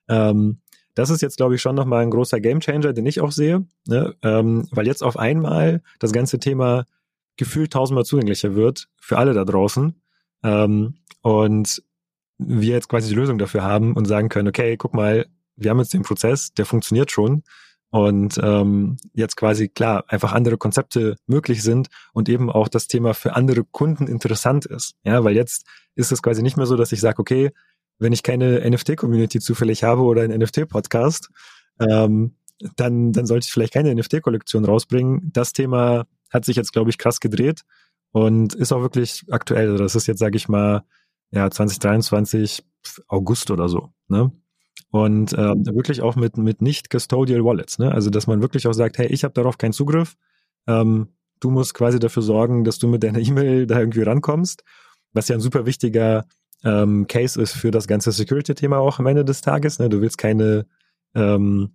ähm, das ist jetzt, glaube ich, schon nochmal ein großer Gamechanger, den ich auch sehe, ne? ähm, weil jetzt auf einmal das ganze Thema gefühlt tausendmal zugänglicher wird für alle da draußen. Ähm, und wir jetzt quasi die Lösung dafür haben und sagen können, okay, guck mal, wir haben jetzt den Prozess, der funktioniert schon und ähm, jetzt quasi klar einfach andere Konzepte möglich sind und eben auch das Thema für andere Kunden interessant ist. Ja, weil jetzt ist es quasi nicht mehr so, dass ich sage, okay, wenn ich keine NFT-Community zufällig habe oder einen NFT-Podcast, ähm, dann, dann sollte ich vielleicht keine NFT-Kollektion rausbringen. Das Thema hat sich jetzt, glaube ich, krass gedreht und ist auch wirklich aktuell. Also das ist jetzt, sage ich mal, ja, 2023, August oder so. Ne? Und äh, wirklich auch mit, mit nicht-custodial Wallets. Ne? Also, dass man wirklich auch sagt, hey, ich habe darauf keinen Zugriff. Ähm, du musst quasi dafür sorgen, dass du mit deiner E-Mail da irgendwie rankommst. Was ja ein super wichtiger ähm, Case ist für das ganze Security-Thema auch am Ende des Tages. Ne? Du willst keine, ähm,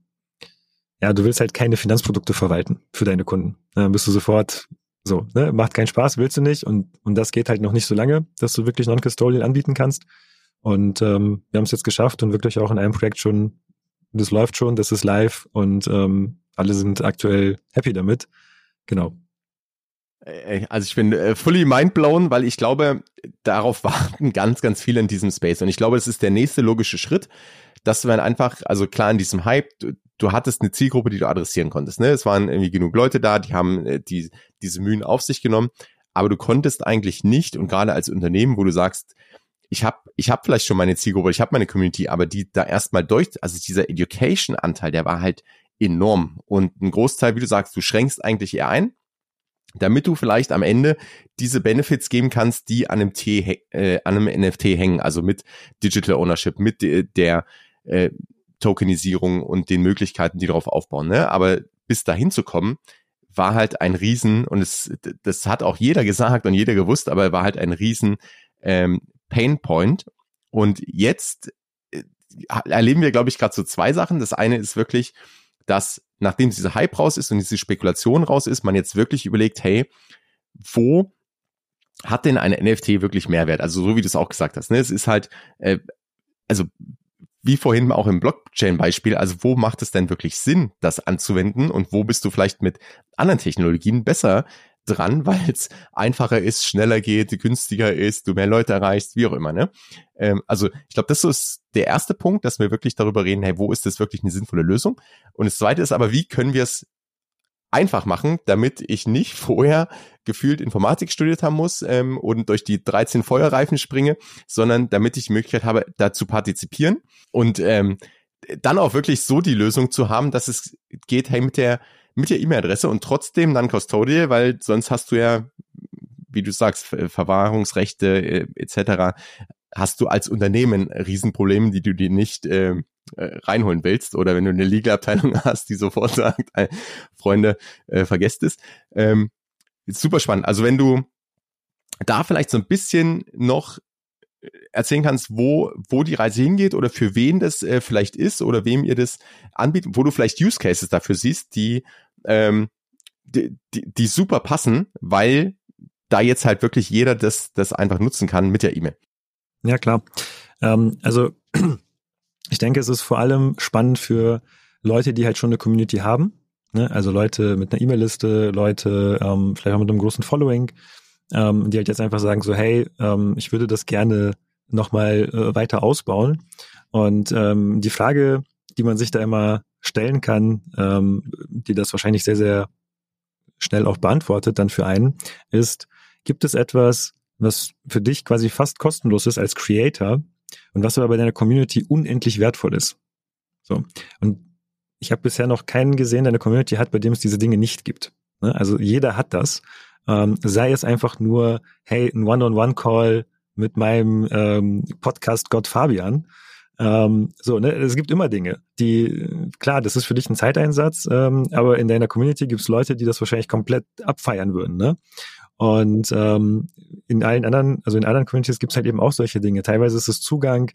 ja, du willst halt keine Finanzprodukte verwalten für deine Kunden. Dann bist du sofort so, ne, macht keinen Spaß, willst du nicht und, und das geht halt noch nicht so lange, dass du wirklich Non-Custodial anbieten kannst. Und ähm, wir haben es jetzt geschafft und wirklich auch in einem Projekt schon, das läuft schon, das ist live und ähm, alle sind aktuell happy damit. Genau. Also ich bin äh, fully mindblown, weil ich glaube, darauf warten ganz, ganz viele in diesem Space. Und ich glaube, es ist der nächste logische Schritt, dass man einfach, also klar in diesem Hype, du hattest eine Zielgruppe, die du adressieren konntest. Ne? Es waren irgendwie genug Leute da, die haben äh, die, diese Mühen auf sich genommen, aber du konntest eigentlich nicht und gerade als Unternehmen, wo du sagst, ich habe ich hab vielleicht schon meine Zielgruppe, ich habe meine Community, aber die da erstmal durch, also dieser Education-Anteil, der war halt enorm und ein Großteil, wie du sagst, du schränkst eigentlich eher ein, damit du vielleicht am Ende diese Benefits geben kannst, die an einem, T, äh, an einem NFT hängen, also mit Digital Ownership, mit der äh, Tokenisierung und den Möglichkeiten, die darauf aufbauen. Ne? Aber bis dahin zu kommen, war halt ein Riesen, und es, das hat auch jeder gesagt und jeder gewusst, aber war halt ein Riesen ähm, Pain Point. Und jetzt äh, erleben wir, glaube ich, gerade so zwei Sachen. Das eine ist wirklich, dass nachdem dieser Hype raus ist und diese Spekulation raus ist, man jetzt wirklich überlegt, hey, wo hat denn eine NFT wirklich Mehrwert? Also so wie du es auch gesagt hast, ne? Es ist halt, äh, also wie vorhin auch im Blockchain-Beispiel, also wo macht es denn wirklich Sinn, das anzuwenden und wo bist du vielleicht mit anderen Technologien besser dran, weil es einfacher ist, schneller geht, günstiger ist, du mehr Leute erreichst, wie auch immer. Ne? Ähm, also ich glaube, das ist der erste Punkt, dass wir wirklich darüber reden, hey, wo ist das wirklich eine sinnvolle Lösung? Und das zweite ist aber, wie können wir es einfach machen, damit ich nicht vorher gefühlt Informatik studiert haben muss ähm, und durch die 13 Feuerreifen springe, sondern damit ich die Möglichkeit habe, da zu partizipieren und ähm, dann auch wirklich so die Lösung zu haben, dass es geht, hey, mit der mit der E-Mail-Adresse und trotzdem dann Custodial, weil sonst hast du ja, wie du sagst, Verwahrungsrechte äh, etc. hast du als Unternehmen Riesenprobleme, die du dir nicht äh, äh, reinholen willst oder wenn du eine Legal-Abteilung hast, die sofort sagt, äh, Freunde, äh, vergesst es. Ähm, super spannend. Also wenn du da vielleicht so ein bisschen noch erzählen kannst, wo, wo die Reise hingeht oder für wen das äh, vielleicht ist oder wem ihr das anbietet, wo du vielleicht Use Cases dafür siehst, die, ähm, die, die, die super passen, weil da jetzt halt wirklich jeder das, das einfach nutzen kann mit der E-Mail. Ja, klar. Ähm, also ich denke, es ist vor allem spannend für Leute, die halt schon eine Community haben. Ne? Also Leute mit einer E-Mail-Liste, Leute ähm, vielleicht auch mit einem großen Following, ähm, die halt jetzt einfach sagen so, hey, ähm, ich würde das gerne nochmal äh, weiter ausbauen. Und ähm, die Frage, die man sich da immer stellen kann, ähm, die das wahrscheinlich sehr, sehr schnell auch beantwortet dann für einen, ist, gibt es etwas, was für dich quasi fast kostenlos ist als Creator und was aber bei deiner Community unendlich wertvoll ist? So. Und ich habe bisher noch keinen gesehen, der eine Community hat, bei dem es diese Dinge nicht gibt. Ne? Also jeder hat das. Ähm, sei es einfach nur, hey, ein One-on-One-Call mit meinem ähm, Podcast-Gott Fabian. Ähm, so, ne, es gibt immer Dinge, die, klar, das ist für dich ein Zeiteinsatz, ähm, aber in deiner Community gibt es Leute, die das wahrscheinlich komplett abfeiern würden, ne? Und ähm, in allen anderen, also in anderen Communities gibt es halt eben auch solche Dinge. Teilweise ist es Zugang,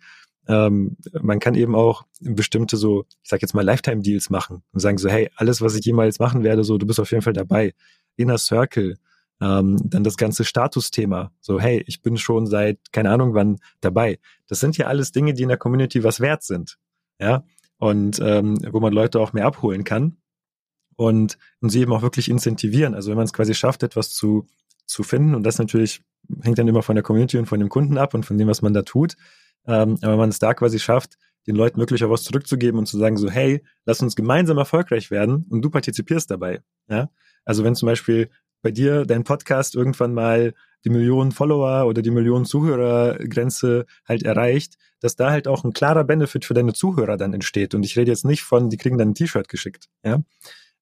ähm, man kann eben auch bestimmte so, ich sag jetzt mal Lifetime-Deals machen und sagen so, hey, alles, was ich jemals machen werde, so, du bist auf jeden Fall dabei. Inner Circle, ähm, dann das ganze Statusthema. So, hey, ich bin schon seit keine Ahnung wann dabei. Das sind ja alles Dinge, die in der Community was wert sind. Ja. Und ähm, wo man Leute auch mehr abholen kann und, und sie eben auch wirklich incentivieren. Also wenn man es quasi schafft, etwas zu, zu finden, und das natürlich hängt dann immer von der Community und von dem Kunden ab und von dem, was man da tut. Ähm, aber wenn man es da quasi schafft, den Leuten wirklich auch was zurückzugeben und zu sagen so, hey, lass uns gemeinsam erfolgreich werden und du partizipierst dabei. Ja? Also wenn zum Beispiel bei dir dein Podcast irgendwann mal die Millionen Follower oder die Millionen Zuhörergrenze halt erreicht, dass da halt auch ein klarer Benefit für deine Zuhörer dann entsteht. Und ich rede jetzt nicht von, die kriegen dann ein T-Shirt geschickt. Ja?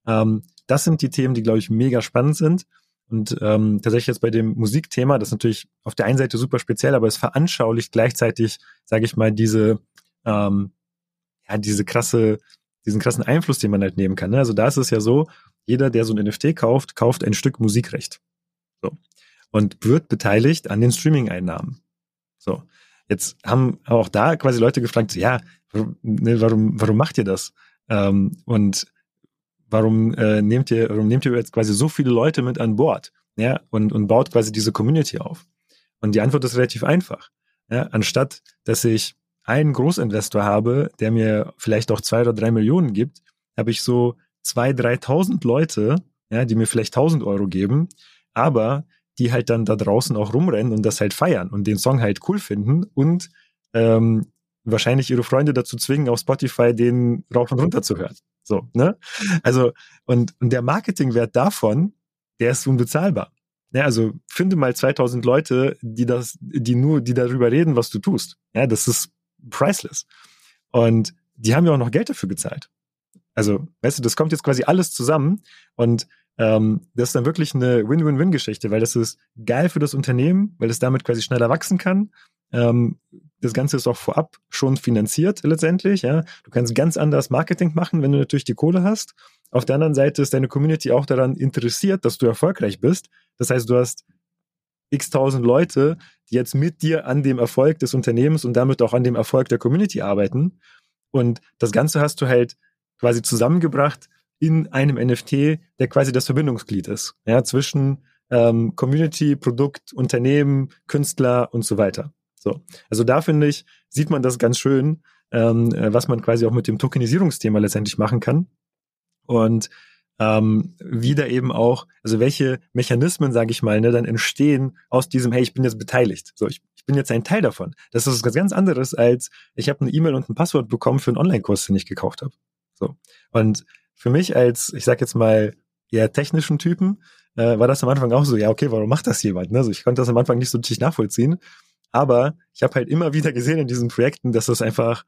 Ähm, das sind die Themen, die, glaube ich, mega spannend sind. Und ähm, tatsächlich jetzt bei dem Musikthema, das ist natürlich auf der einen Seite super speziell, aber es veranschaulicht gleichzeitig, sage ich mal, diese, ähm, ja, diese krasse, diesen krassen Einfluss, den man halt nehmen kann. Ne? Also da ist es ja so, jeder, der so ein NFT kauft, kauft ein Stück Musikrecht. So. Und wird beteiligt an den Streaming-Einnahmen. So. Jetzt haben auch da quasi Leute gefragt, ja, warum, ne, warum, warum macht ihr das? Ähm, und warum äh, nehmt ihr, warum nehmt ihr jetzt quasi so viele Leute mit an Bord? Ja, und, und baut quasi diese Community auf. Und die Antwort ist relativ einfach. Ja, anstatt, dass ich einen Großinvestor habe, der mir vielleicht auch zwei oder drei Millionen gibt, habe ich so zwei, dreitausend Leute, ja, die mir vielleicht tausend Euro geben, aber die halt dann da draußen auch rumrennen und das halt feiern und den Song halt cool finden und ähm, wahrscheinlich ihre Freunde dazu zwingen, auf Spotify den rauf und runter zu hören. So, ne? Also, und, und der Marketingwert davon, der ist unbezahlbar. Ja, also finde mal 2000 Leute, die das, die nur, die darüber reden, was du tust. Ja, das ist priceless. Und die haben ja auch noch Geld dafür gezahlt. Also, weißt du, das kommt jetzt quasi alles zusammen und ähm, das ist dann wirklich eine Win-Win-Win-Geschichte, weil das ist geil für das Unternehmen, weil es damit quasi schneller wachsen kann. Ähm, das Ganze ist auch vorab schon finanziert letztendlich. Ja, du kannst ganz anders Marketing machen, wenn du natürlich die Kohle hast. Auf der anderen Seite ist deine Community auch daran interessiert, dass du erfolgreich bist. Das heißt, du hast x tausend Leute, die jetzt mit dir an dem Erfolg des Unternehmens und damit auch an dem Erfolg der Community arbeiten. Und das Ganze hast du halt quasi zusammengebracht in einem NFT, der quasi das Verbindungsglied ist, ja, zwischen ähm, Community, Produkt, Unternehmen, Künstler und so weiter. So, also da finde ich, sieht man das ganz schön, ähm, äh, was man quasi auch mit dem Tokenisierungsthema letztendlich machen kann. Und ähm, wieder eben auch, also welche Mechanismen, sage ich mal, ne, dann entstehen aus diesem, hey, ich bin jetzt beteiligt. So, ich, ich bin jetzt ein Teil davon. Das ist was ganz anderes als, ich habe eine E-Mail und ein Passwort bekommen für einen Online-Kurs, den ich gekauft habe. So. Und für mich als, ich sag jetzt mal, eher technischen Typen, äh, war das am Anfang auch so, ja, okay, warum macht das jemand? Also ich konnte das am Anfang nicht so richtig nachvollziehen. Aber ich habe halt immer wieder gesehen in diesen Projekten, dass das einfach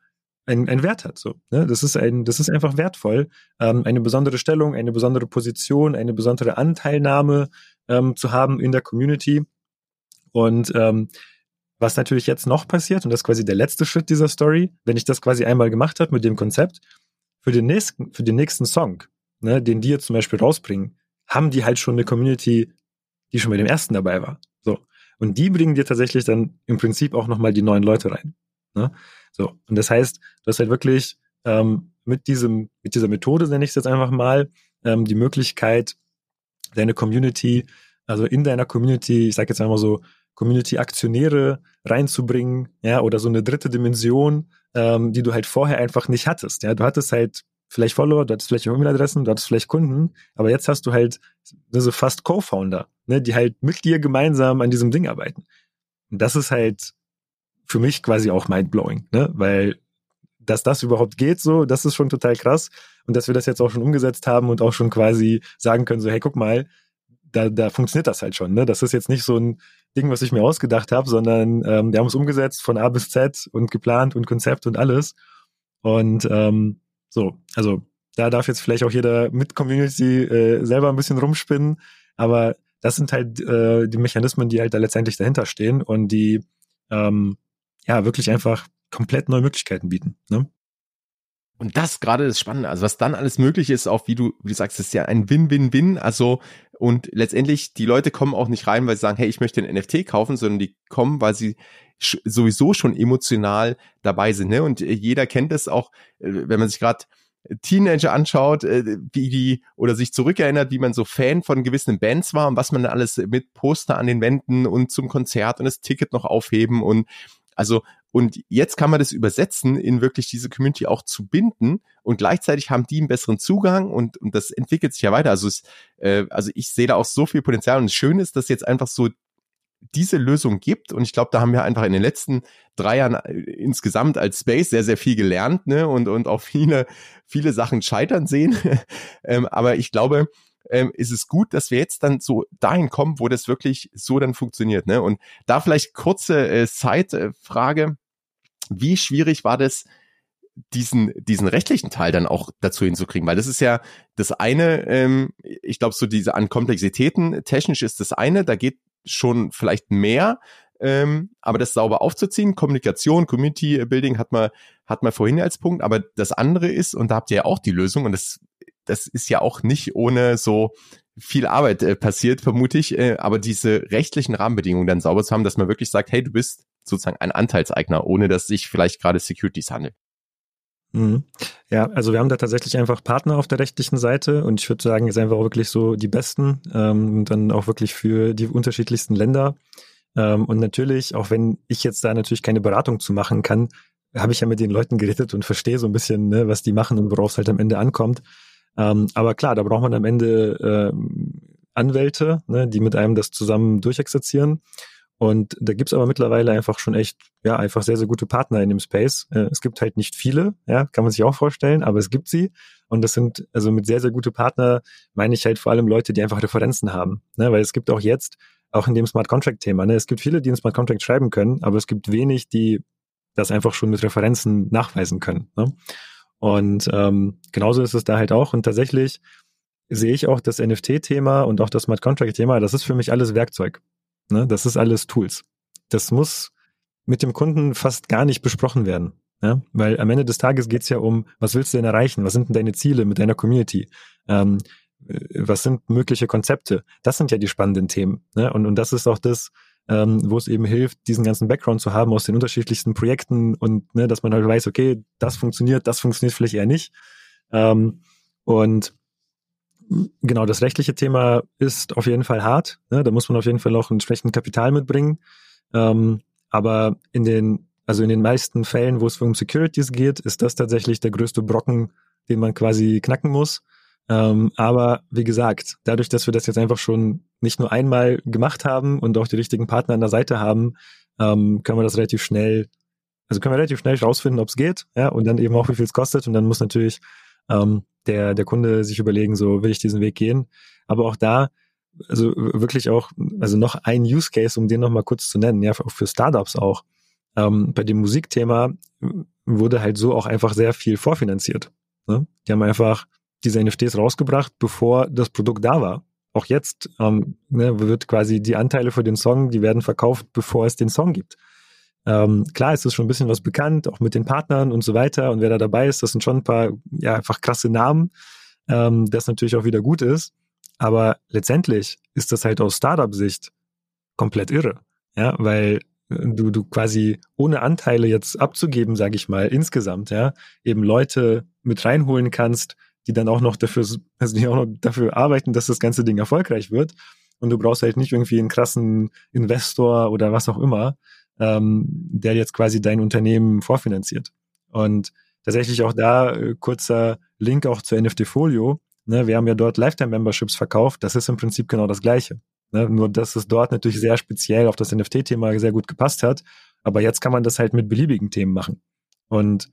einen, einen Wert hat. So, ne? Das ist ein, das ist einfach wertvoll, ähm, eine besondere Stellung, eine besondere Position, eine besondere Anteilnahme ähm, zu haben in der Community. Und ähm, was natürlich jetzt noch passiert, und das ist quasi der letzte Schritt dieser Story, wenn ich das quasi einmal gemacht habe mit dem Konzept, für den nächsten, für den nächsten Song, ne, den die jetzt zum Beispiel rausbringen, haben die halt schon eine Community, die schon bei dem ersten dabei war. So. Und die bringen dir tatsächlich dann im Prinzip auch nochmal die neuen Leute rein. Ne? So. Und das heißt, du hast halt wirklich ähm, mit diesem, mit dieser Methode, nenne ich es jetzt einfach mal, ähm, die Möglichkeit, deine Community, also in deiner Community, ich sage jetzt einmal so, Community-Aktionäre reinzubringen, ja, oder so eine dritte Dimension ähm, die du halt vorher einfach nicht hattest. Ja, du hattest halt vielleicht Follower, du hattest vielleicht E-Mail-Adressen, du hattest vielleicht Kunden, aber jetzt hast du halt so fast Co-Founder, ne, die halt mit dir gemeinsam an diesem Ding arbeiten. Und das ist halt für mich quasi auch mindblowing, ne, weil dass das überhaupt geht so, das ist schon total krass und dass wir das jetzt auch schon umgesetzt haben und auch schon quasi sagen können so, hey, guck mal, da, da funktioniert das halt schon, ne? Das ist jetzt nicht so ein Ding, was ich mir ausgedacht habe, sondern ähm, wir haben es umgesetzt von A bis Z und geplant und Konzept und alles. Und ähm, so, also da darf jetzt vielleicht auch jeder mit Community äh, selber ein bisschen rumspinnen, aber das sind halt äh, die Mechanismen, die halt da letztendlich dahinter stehen und die ähm, ja wirklich einfach komplett neue Möglichkeiten bieten. Ne? Und das gerade das Spannende, also was dann alles möglich ist, auch wie du, wie du sagst, ist ja ein Win-Win-Win. Also und letztendlich die Leute kommen auch nicht rein, weil sie sagen, hey, ich möchte ein NFT kaufen, sondern die kommen, weil sie sowieso schon emotional dabei sind. Ne? Und äh, jeder kennt es auch, äh, wenn man sich gerade Teenager anschaut, äh, wie die oder sich zurückerinnert, wie man so Fan von gewissen Bands war und was man alles mit Poster an den Wänden und zum Konzert und das Ticket noch aufheben und also und jetzt kann man das übersetzen, in wirklich diese Community auch zu binden und gleichzeitig haben die einen besseren Zugang und, und das entwickelt sich ja weiter. Also, es, äh, also ich sehe da auch so viel Potenzial und das Schöne ist, dass jetzt einfach so diese Lösung gibt. Und ich glaube, da haben wir einfach in den letzten drei Jahren äh, insgesamt als Space sehr, sehr viel gelernt, ne? Und, und auch viele, viele Sachen scheitern sehen. ähm, aber ich glaube, ähm, ist es gut, dass wir jetzt dann so dahin kommen, wo das wirklich so dann funktioniert. Ne? Und da vielleicht kurze äh, Side-Frage. Wie schwierig war das, diesen, diesen rechtlichen Teil dann auch dazu hinzukriegen, weil das ist ja das eine, ähm, ich glaube, so diese an Komplexitäten, technisch ist das eine, da geht schon vielleicht mehr, ähm, aber das sauber aufzuziehen, Kommunikation, Community Building hat man, hat man vorhin als Punkt, aber das andere ist, und da habt ihr ja auch die Lösung, und das, das ist ja auch nicht ohne so viel Arbeit äh, passiert, vermute ich, äh, aber diese rechtlichen Rahmenbedingungen dann sauber zu haben, dass man wirklich sagt, hey, du bist sozusagen ein Anteilseigner, ohne dass sich vielleicht gerade Securities handelt. Mhm. Ja, also wir haben da tatsächlich einfach Partner auf der rechtlichen Seite und ich würde sagen, es sind einfach auch wirklich so die besten ähm, dann auch wirklich für die unterschiedlichsten Länder. Ähm, und natürlich, auch wenn ich jetzt da natürlich keine Beratung zu machen kann, habe ich ja mit den Leuten geredet und verstehe so ein bisschen, ne, was die machen und worauf es halt am Ende ankommt. Ähm, aber klar, da braucht man am Ende äh, Anwälte, ne, die mit einem das zusammen durchexerzieren. Und da gibt's aber mittlerweile einfach schon echt, ja, einfach sehr, sehr gute Partner in dem Space. Äh, es gibt halt nicht viele, ja, kann man sich auch vorstellen, aber es gibt sie. Und das sind, also mit sehr, sehr gute Partner meine ich halt vor allem Leute, die einfach Referenzen haben. Ne? Weil es gibt auch jetzt, auch in dem Smart Contract-Thema, ne, es gibt viele, die einen Smart Contract schreiben können, aber es gibt wenig, die das einfach schon mit Referenzen nachweisen können. Ne? Und ähm, genauso ist es da halt auch. Und tatsächlich sehe ich auch das NFT-Thema und auch das Smart Contract-Thema, das ist für mich alles Werkzeug. Ne? Das ist alles Tools. Das muss mit dem Kunden fast gar nicht besprochen werden. Ja? Weil am Ende des Tages geht es ja um, was willst du denn erreichen? Was sind denn deine Ziele mit deiner Community? Ähm, äh, was sind mögliche Konzepte? Das sind ja die spannenden Themen. Ne? Und, und das ist auch das, ähm, wo es eben hilft, diesen ganzen Background zu haben aus den unterschiedlichsten Projekten und ne, dass man halt weiß, okay, das funktioniert, das funktioniert vielleicht eher nicht. Ähm, und genau, das rechtliche Thema ist auf jeden Fall hart. Ne? Da muss man auf jeden Fall auch entsprechend Kapital mitbringen. Ähm, aber in den, also in den meisten Fällen, wo es um Securities geht, ist das tatsächlich der größte Brocken, den man quasi knacken muss. Ähm, aber wie gesagt, dadurch, dass wir das jetzt einfach schon nicht nur einmal gemacht haben und auch die richtigen Partner an der Seite haben, ähm, können wir das relativ schnell, also können wir relativ schnell rausfinden, ob es geht, ja, und dann eben auch, wie viel es kostet. Und dann muss natürlich ähm, der, der Kunde sich überlegen, so will ich diesen Weg gehen. Aber auch da, also wirklich auch, also noch ein Use Case, um den nochmal kurz zu nennen, ja, auch für Startups auch. Ähm, bei dem Musikthema wurde halt so auch einfach sehr viel vorfinanziert. Ne? Die haben einfach diese NFTs rausgebracht, bevor das Produkt da war. Auch jetzt ähm, ne, wird quasi die Anteile für den Song, die werden verkauft, bevor es den Song gibt. Ähm, klar ist es schon ein bisschen was bekannt, auch mit den Partnern und so weiter. Und wer da dabei ist, das sind schon ein paar, ja, einfach krasse Namen, ähm, das natürlich auch wieder gut ist. Aber letztendlich ist das halt aus Startup-Sicht komplett irre. Ja, weil du, du quasi ohne Anteile jetzt abzugeben, sage ich mal, insgesamt, ja, eben Leute mit reinholen kannst, die dann auch noch dafür, also die auch noch dafür arbeiten, dass das ganze Ding erfolgreich wird. Und du brauchst halt nicht irgendwie einen krassen Investor oder was auch immer, ähm, der jetzt quasi dein Unternehmen vorfinanziert. Und tatsächlich auch da äh, kurzer Link auch zu NFT Folio. Ne, wir haben ja dort Lifetime-Memberships verkauft. Das ist im Prinzip genau das Gleiche. Ne, nur, dass es dort natürlich sehr speziell auf das NFT-Thema sehr gut gepasst hat. Aber jetzt kann man das halt mit beliebigen Themen machen. Und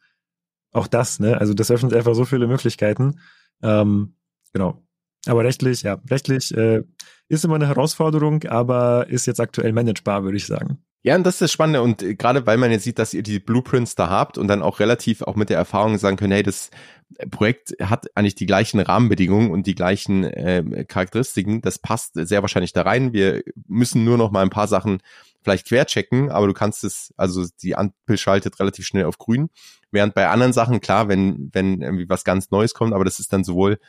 auch das, ne, also das öffnet einfach so viele Möglichkeiten. Ähm, genau. Aber rechtlich, ja, rechtlich äh, ist immer eine Herausforderung, aber ist jetzt aktuell managebar, würde ich sagen. Ja, und das ist das Spannende. Und äh, gerade weil man jetzt sieht, dass ihr die Blueprints da habt und dann auch relativ auch mit der Erfahrung sagen könnt, hey, das Projekt hat eigentlich die gleichen Rahmenbedingungen und die gleichen äh, Charakteristiken. Das passt sehr wahrscheinlich da rein. Wir müssen nur noch mal ein paar Sachen vielleicht querchecken, aber du kannst es, also die Ampel schaltet relativ schnell auf grün. Während bei anderen Sachen, klar, wenn, wenn irgendwie was ganz Neues kommt, aber das ist dann sowohl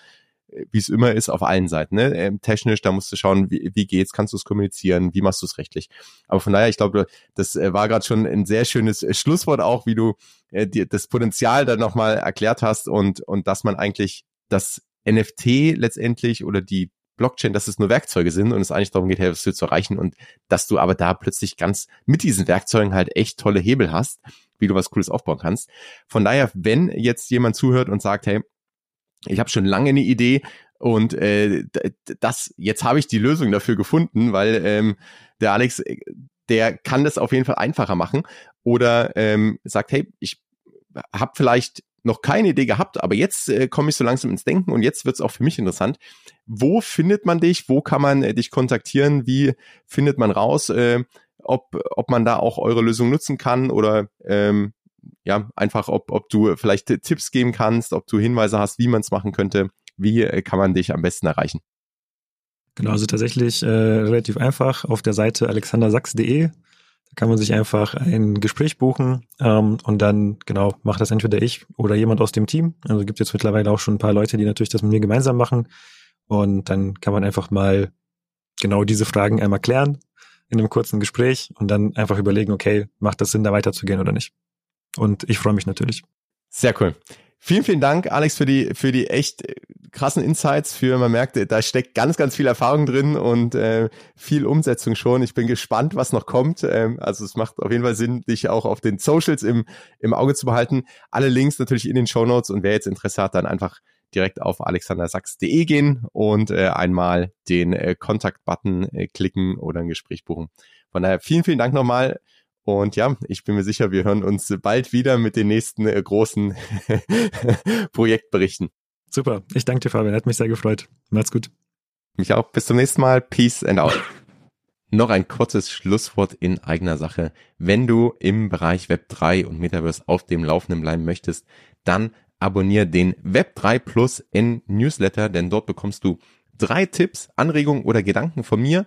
wie es immer ist, auf allen Seiten. Ne? Ähm, technisch, da musst du schauen, wie, wie geht's, kannst du es kommunizieren, wie machst du es rechtlich. Aber von daher, ich glaube, das äh, war gerade schon ein sehr schönes äh, Schlusswort auch, wie du äh, dir das Potenzial dann nochmal erklärt hast und, und dass man eigentlich das NFT letztendlich oder die Blockchain, dass es nur Werkzeuge sind und es eigentlich darum geht, hey, was zu erreichen und dass du aber da plötzlich ganz mit diesen Werkzeugen halt echt tolle Hebel hast, wie du was Cooles aufbauen kannst. Von daher, wenn jetzt jemand zuhört und sagt, hey, ich habe schon lange eine Idee und äh, das jetzt habe ich die Lösung dafür gefunden, weil ähm, der Alex, äh, der kann das auf jeden Fall einfacher machen oder ähm, sagt, hey, ich habe vielleicht noch keine Idee gehabt, aber jetzt äh, komme ich so langsam ins Denken und jetzt wird es auch für mich interessant. Wo findet man dich? Wo kann man äh, dich kontaktieren? Wie findet man raus, äh, ob, ob man da auch eure Lösung nutzen kann oder ähm, ja, einfach, ob, ob du vielleicht Tipps geben kannst, ob du Hinweise hast, wie man es machen könnte. Wie äh, kann man dich am besten erreichen? Genau, also tatsächlich äh, relativ einfach auf der Seite alexandersachs.de. Da kann man sich einfach ein Gespräch buchen ähm, und dann, genau, macht das entweder ich oder jemand aus dem Team. Also gibt jetzt mittlerweile auch schon ein paar Leute, die natürlich das mit mir gemeinsam machen. Und dann kann man einfach mal genau diese Fragen einmal klären in einem kurzen Gespräch und dann einfach überlegen, okay, macht das Sinn, da weiterzugehen oder nicht? Und ich freue mich natürlich. Sehr cool. Vielen, vielen Dank, Alex, für die, für die echt äh, krassen Insights. Für man merkt, da steckt ganz, ganz viel Erfahrung drin und äh, viel Umsetzung schon. Ich bin gespannt, was noch kommt. Ähm, also es macht auf jeden Fall Sinn, dich auch auf den Socials im, im Auge zu behalten. Alle Links natürlich in den Show Notes und wer jetzt Interesse hat, dann einfach direkt auf alexandersachs.de gehen und äh, einmal den äh, Kontakt-Button äh, klicken oder ein Gespräch buchen. Von daher vielen, vielen Dank nochmal und ja, ich bin mir sicher, wir hören uns bald wieder mit den nächsten äh, großen Projektberichten. Super. Ich danke dir, Fabian. Hat mich sehr gefreut. Macht's gut. Mich auch. Bis zum nächsten Mal. Peace and out. Noch ein kurzes Schlusswort in eigener Sache. Wenn du im Bereich Web 3 und Metaverse auf dem Laufenden bleiben möchtest, dann abonniere den Web 3 Plus N Newsletter, denn dort bekommst du drei Tipps, Anregungen oder Gedanken von mir